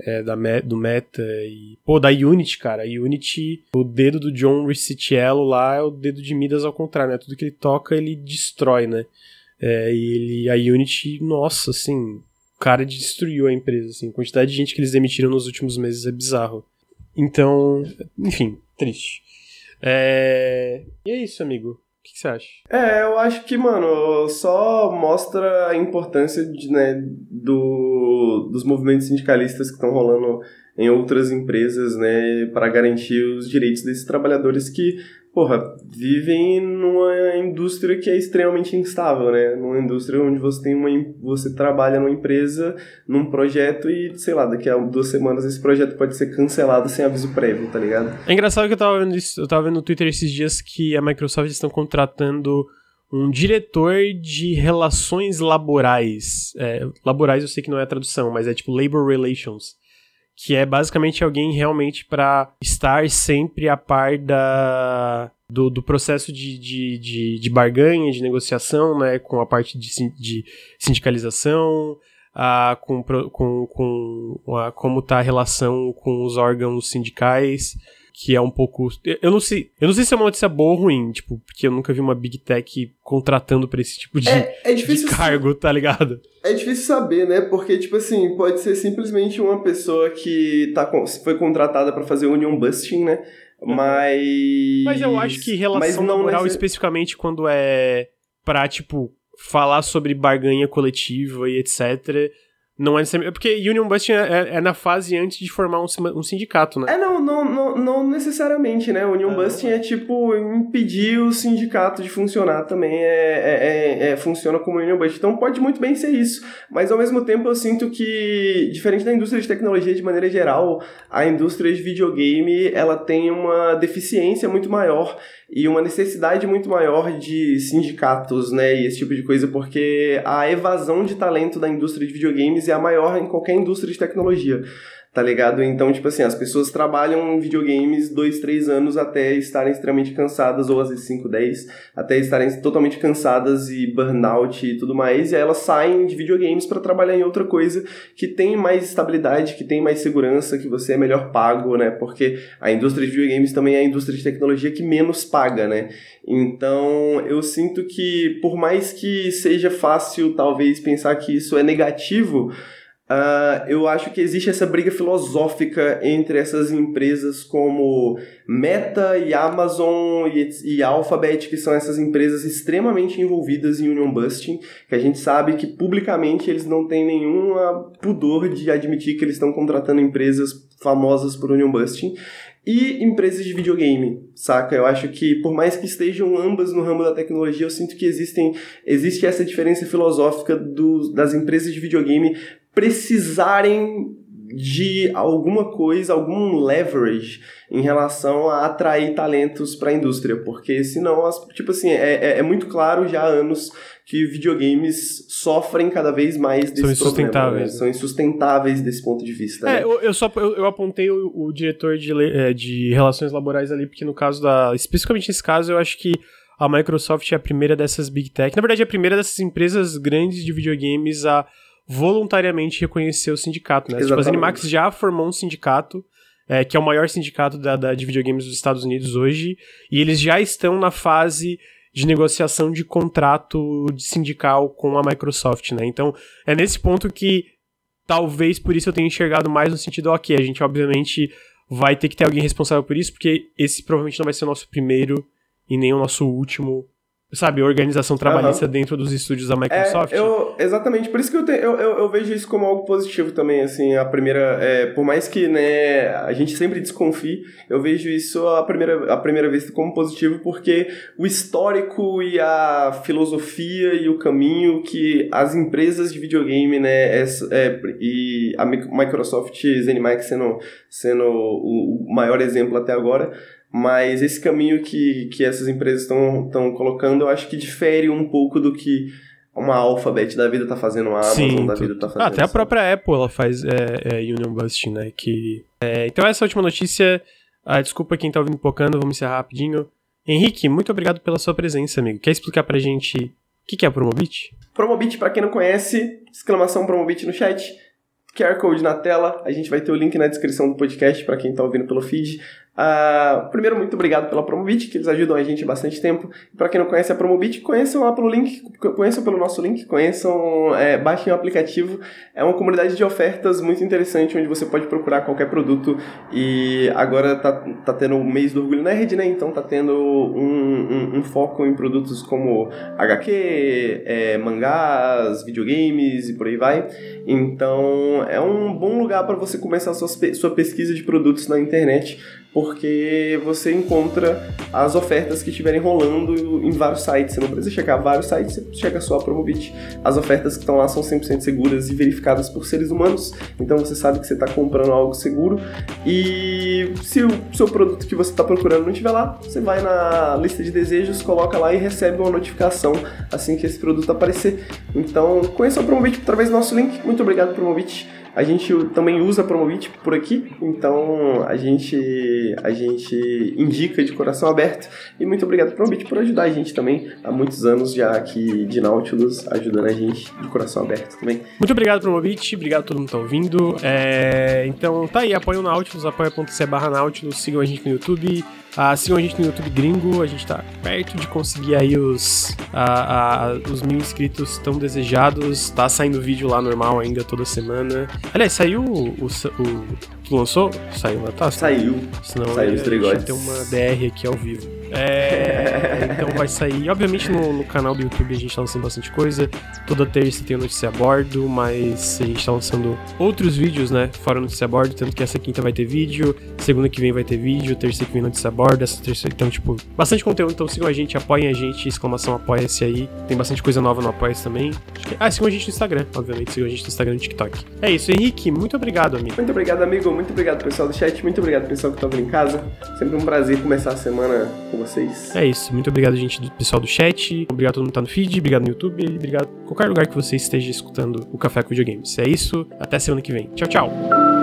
é, da do Meta e... Pô, da Unity, cara. A Unity, o dedo do John Ricciello lá é o dedo de Midas ao contrário, né? Tudo que ele toca, ele destrói, né? É, e ele, a Unity, nossa, assim, o cara destruiu a empresa, assim. A quantidade de gente que eles demitiram nos últimos meses é bizarro. Então, enfim, triste. É... E é isso, amigo. O que, você acha? É, eu acho que, mano, só mostra a importância de, né, do, dos movimentos sindicalistas que estão rolando em outras empresas, né, para garantir os direitos desses trabalhadores que porra, vivem numa indústria que é extremamente instável, né? Numa indústria onde você tem uma você trabalha numa empresa, num projeto e, sei lá, daqui a duas semanas esse projeto pode ser cancelado sem aviso prévio, tá ligado? É engraçado que eu tava vendo isso, eu tava vendo no Twitter esses dias que a Microsoft estão contratando um diretor de relações laborais. É, laborais eu sei que não é a tradução, mas é tipo labor relations que é basicamente alguém realmente para estar sempre a par da, do, do processo de, de, de, de, barganha, de negociação, né, com a parte de, de sindicalização, a, com, com, com a, como está a relação com os órgãos sindicais, que é um pouco. Eu não sei. Eu não sei se é uma notícia boa ou ruim, tipo, porque eu nunca vi uma Big Tech contratando pra esse tipo de, é, é de cargo, tá ligado? É difícil saber, né? Porque, tipo assim, pode ser simplesmente uma pessoa que tá, foi contratada para fazer union busting, né? Uhum. Mas. Mas eu acho que relação laboral, nesse... especificamente quando é pra, tipo, falar sobre barganha coletiva e etc não é necessariamente. Porque Union Busting é, é, é, na fase antes de formar um, um, sindicato, né? É, não, não, não, não necessariamente, né? Union ah, Busting é tipo impedir o sindicato de funcionar também. É, é, é, é, funciona como Union Busting. Então pode muito bem ser isso. Mas ao mesmo tempo eu sinto que, diferente da indústria de tecnologia de maneira geral, a indústria de videogame ela tem uma deficiência muito maior e uma necessidade muito maior de sindicatos, né, e esse tipo de coisa, porque a evasão de talento da indústria de videogames é a maior em qualquer indústria de tecnologia tá ligado? Então, tipo assim, as pessoas trabalham em videogames dois, três anos até estarem extremamente cansadas, ou às vezes 5, 10, até estarem totalmente cansadas e burnout e tudo mais, e aí elas saem de videogames para trabalhar em outra coisa que tem mais estabilidade, que tem mais segurança, que você é melhor pago, né? Porque a indústria de videogames também é a indústria de tecnologia que menos paga, né? Então, eu sinto que, por mais que seja fácil, talvez, pensar que isso é negativo, Uh, eu acho que existe essa briga filosófica entre essas empresas como Meta e Amazon e, e Alphabet, que são essas empresas extremamente envolvidas em union busting, que a gente sabe que publicamente eles não têm nenhum pudor de admitir que eles estão contratando empresas famosas por union busting e empresas de videogame, saca? Eu acho que por mais que estejam ambas no ramo da tecnologia, eu sinto que existem existe essa diferença filosófica do, das empresas de videogame precisarem de alguma coisa, algum leverage em relação a atrair talentos para a indústria, porque senão, as, tipo assim, é, é, é, muito claro já há anos que videogames sofrem cada vez mais desse São insustentáveis. Problema, né? São insustentáveis desse ponto de vista. É, né? eu, eu, só eu, eu apontei o, o diretor de, é, de relações laborais ali, porque no caso da. Especificamente nesse caso, eu acho que a Microsoft é a primeira dessas big tech. Na verdade, é a primeira dessas empresas grandes de videogames a voluntariamente reconhecer o sindicato, né? Tipo, a ZeniMax já formou um sindicato, é, que é o maior sindicato da, da, de videogames dos Estados Unidos hoje, e eles já estão na fase de negociação de contrato de sindical com a Microsoft, né? Então, é nesse ponto que talvez por isso eu tenha enxergado mais no sentido, ok, a gente obviamente vai ter que ter alguém responsável por isso, porque esse provavelmente não vai ser o nosso primeiro e nem o nosso último sabe, organização trabalhista uhum. dentro dos estúdios da é, Microsoft. É, eu, exatamente, por isso que eu, te, eu, eu, eu, vejo isso como algo positivo também, assim, a primeira, é, por mais que, né, a gente sempre desconfie, eu vejo isso a primeira, a primeira vez como positivo, porque o histórico e a filosofia e o caminho que as empresas de videogame, né, é, é, e a Microsoft ZeniMax sendo, sendo o maior exemplo até agora, mas esse caminho que, que essas empresas estão colocando, eu acho que difere um pouco do que uma Alphabet da vida tá fazendo, uma Amazon Sim, da vida tá fazendo. Ah, até a própria Apple ela faz é, é, Union Busting, né? Que, é, então essa última notícia, ah, desculpa quem tá ouvindo pocando, vamos encerrar rapidinho. Henrique, muito obrigado pela sua presença, amigo. Quer explicar pra gente o que, que é a Promobit? Promobit, para quem não conhece, exclamação Promobit no chat. QR Code na tela, a gente vai ter o link na descrição do podcast para quem está ouvindo pelo feed. Uh, primeiro, muito obrigado pela Promobit, que eles ajudam a gente há bastante tempo. Para quem não conhece a Promobit, conheçam lá pelo link, conheçam pelo nosso link, conheçam, é, baixem o aplicativo. É uma comunidade de ofertas muito interessante, onde você pode procurar qualquer produto. E agora tá, tá tendo o mês do Orgulho Nerd, né? Então tá tendo um, um, um foco em produtos como HQ, é, mangás, videogames e por aí vai. Então é um bom lugar para você começar sua, sua pesquisa de produtos na internet porque você encontra as ofertas que estiverem rolando em vários sites. Você não precisa checar vários sites, você checa só a Promobit. As ofertas que estão lá são 100% seguras e verificadas por seres humanos, então você sabe que você está comprando algo seguro. E se o seu produto que você está procurando não estiver lá, você vai na lista de desejos, coloca lá e recebe uma notificação assim que esse produto aparecer. Então, conheça a Promobit através do nosso link. Muito obrigado, Promobit. A gente também usa Promobit por aqui, então a gente, a gente indica de coração aberto. E muito obrigado, Promobit, por ajudar a gente também há muitos anos já aqui de Nautilus, ajudando a gente de coração aberto também. Muito obrigado, Promobit, obrigado a todo mundo que tá ouvindo. É... Então tá aí, apoia o Nautilus, apoia.se barra Nautilus, sigam a gente no YouTube. Ah, sigam a gente no YouTube gringo, a gente tá perto de conseguir aí os, ah, ah, os mil inscritos tão desejados. Tá saindo vídeo lá normal ainda toda semana. Aliás, saiu o. o, o tu lançou? Saiu, né? Tá, saiu. Senão saiu os trigotes. tem uma DR aqui ao vivo. É, então vai sair. Obviamente no, no, canal do YouTube a gente tá lançando bastante coisa. Toda terça tem notícia a bordo, mas a gente tá lançando outros vídeos, né? Fora notícia a bordo. Tanto que essa quinta vai ter vídeo, segunda que vem vai ter vídeo, terça que vem notícia a bordo, essa terça. Então, tipo, bastante conteúdo. Então sigam a gente, apoiem a gente, exclamação apoia-se aí. Tem bastante coisa nova no Apoia-se também. Que... Ah, sigam a gente no Instagram, obviamente. Sigam a gente no Instagram e no TikTok. É isso, Henrique. Muito obrigado, amigo. Muito obrigado, amigo. Muito obrigado, pessoal do chat. Muito obrigado, pessoal que tá ouvindo em casa. Sempre um prazer começar a semana com vocês. É isso. Muito obrigado, gente, do pessoal do chat. Obrigado a todo mundo que tá no feed. Obrigado no YouTube. Obrigado em qualquer lugar que você esteja escutando o Café com Videogames. É isso. Até semana que vem. Tchau, tchau.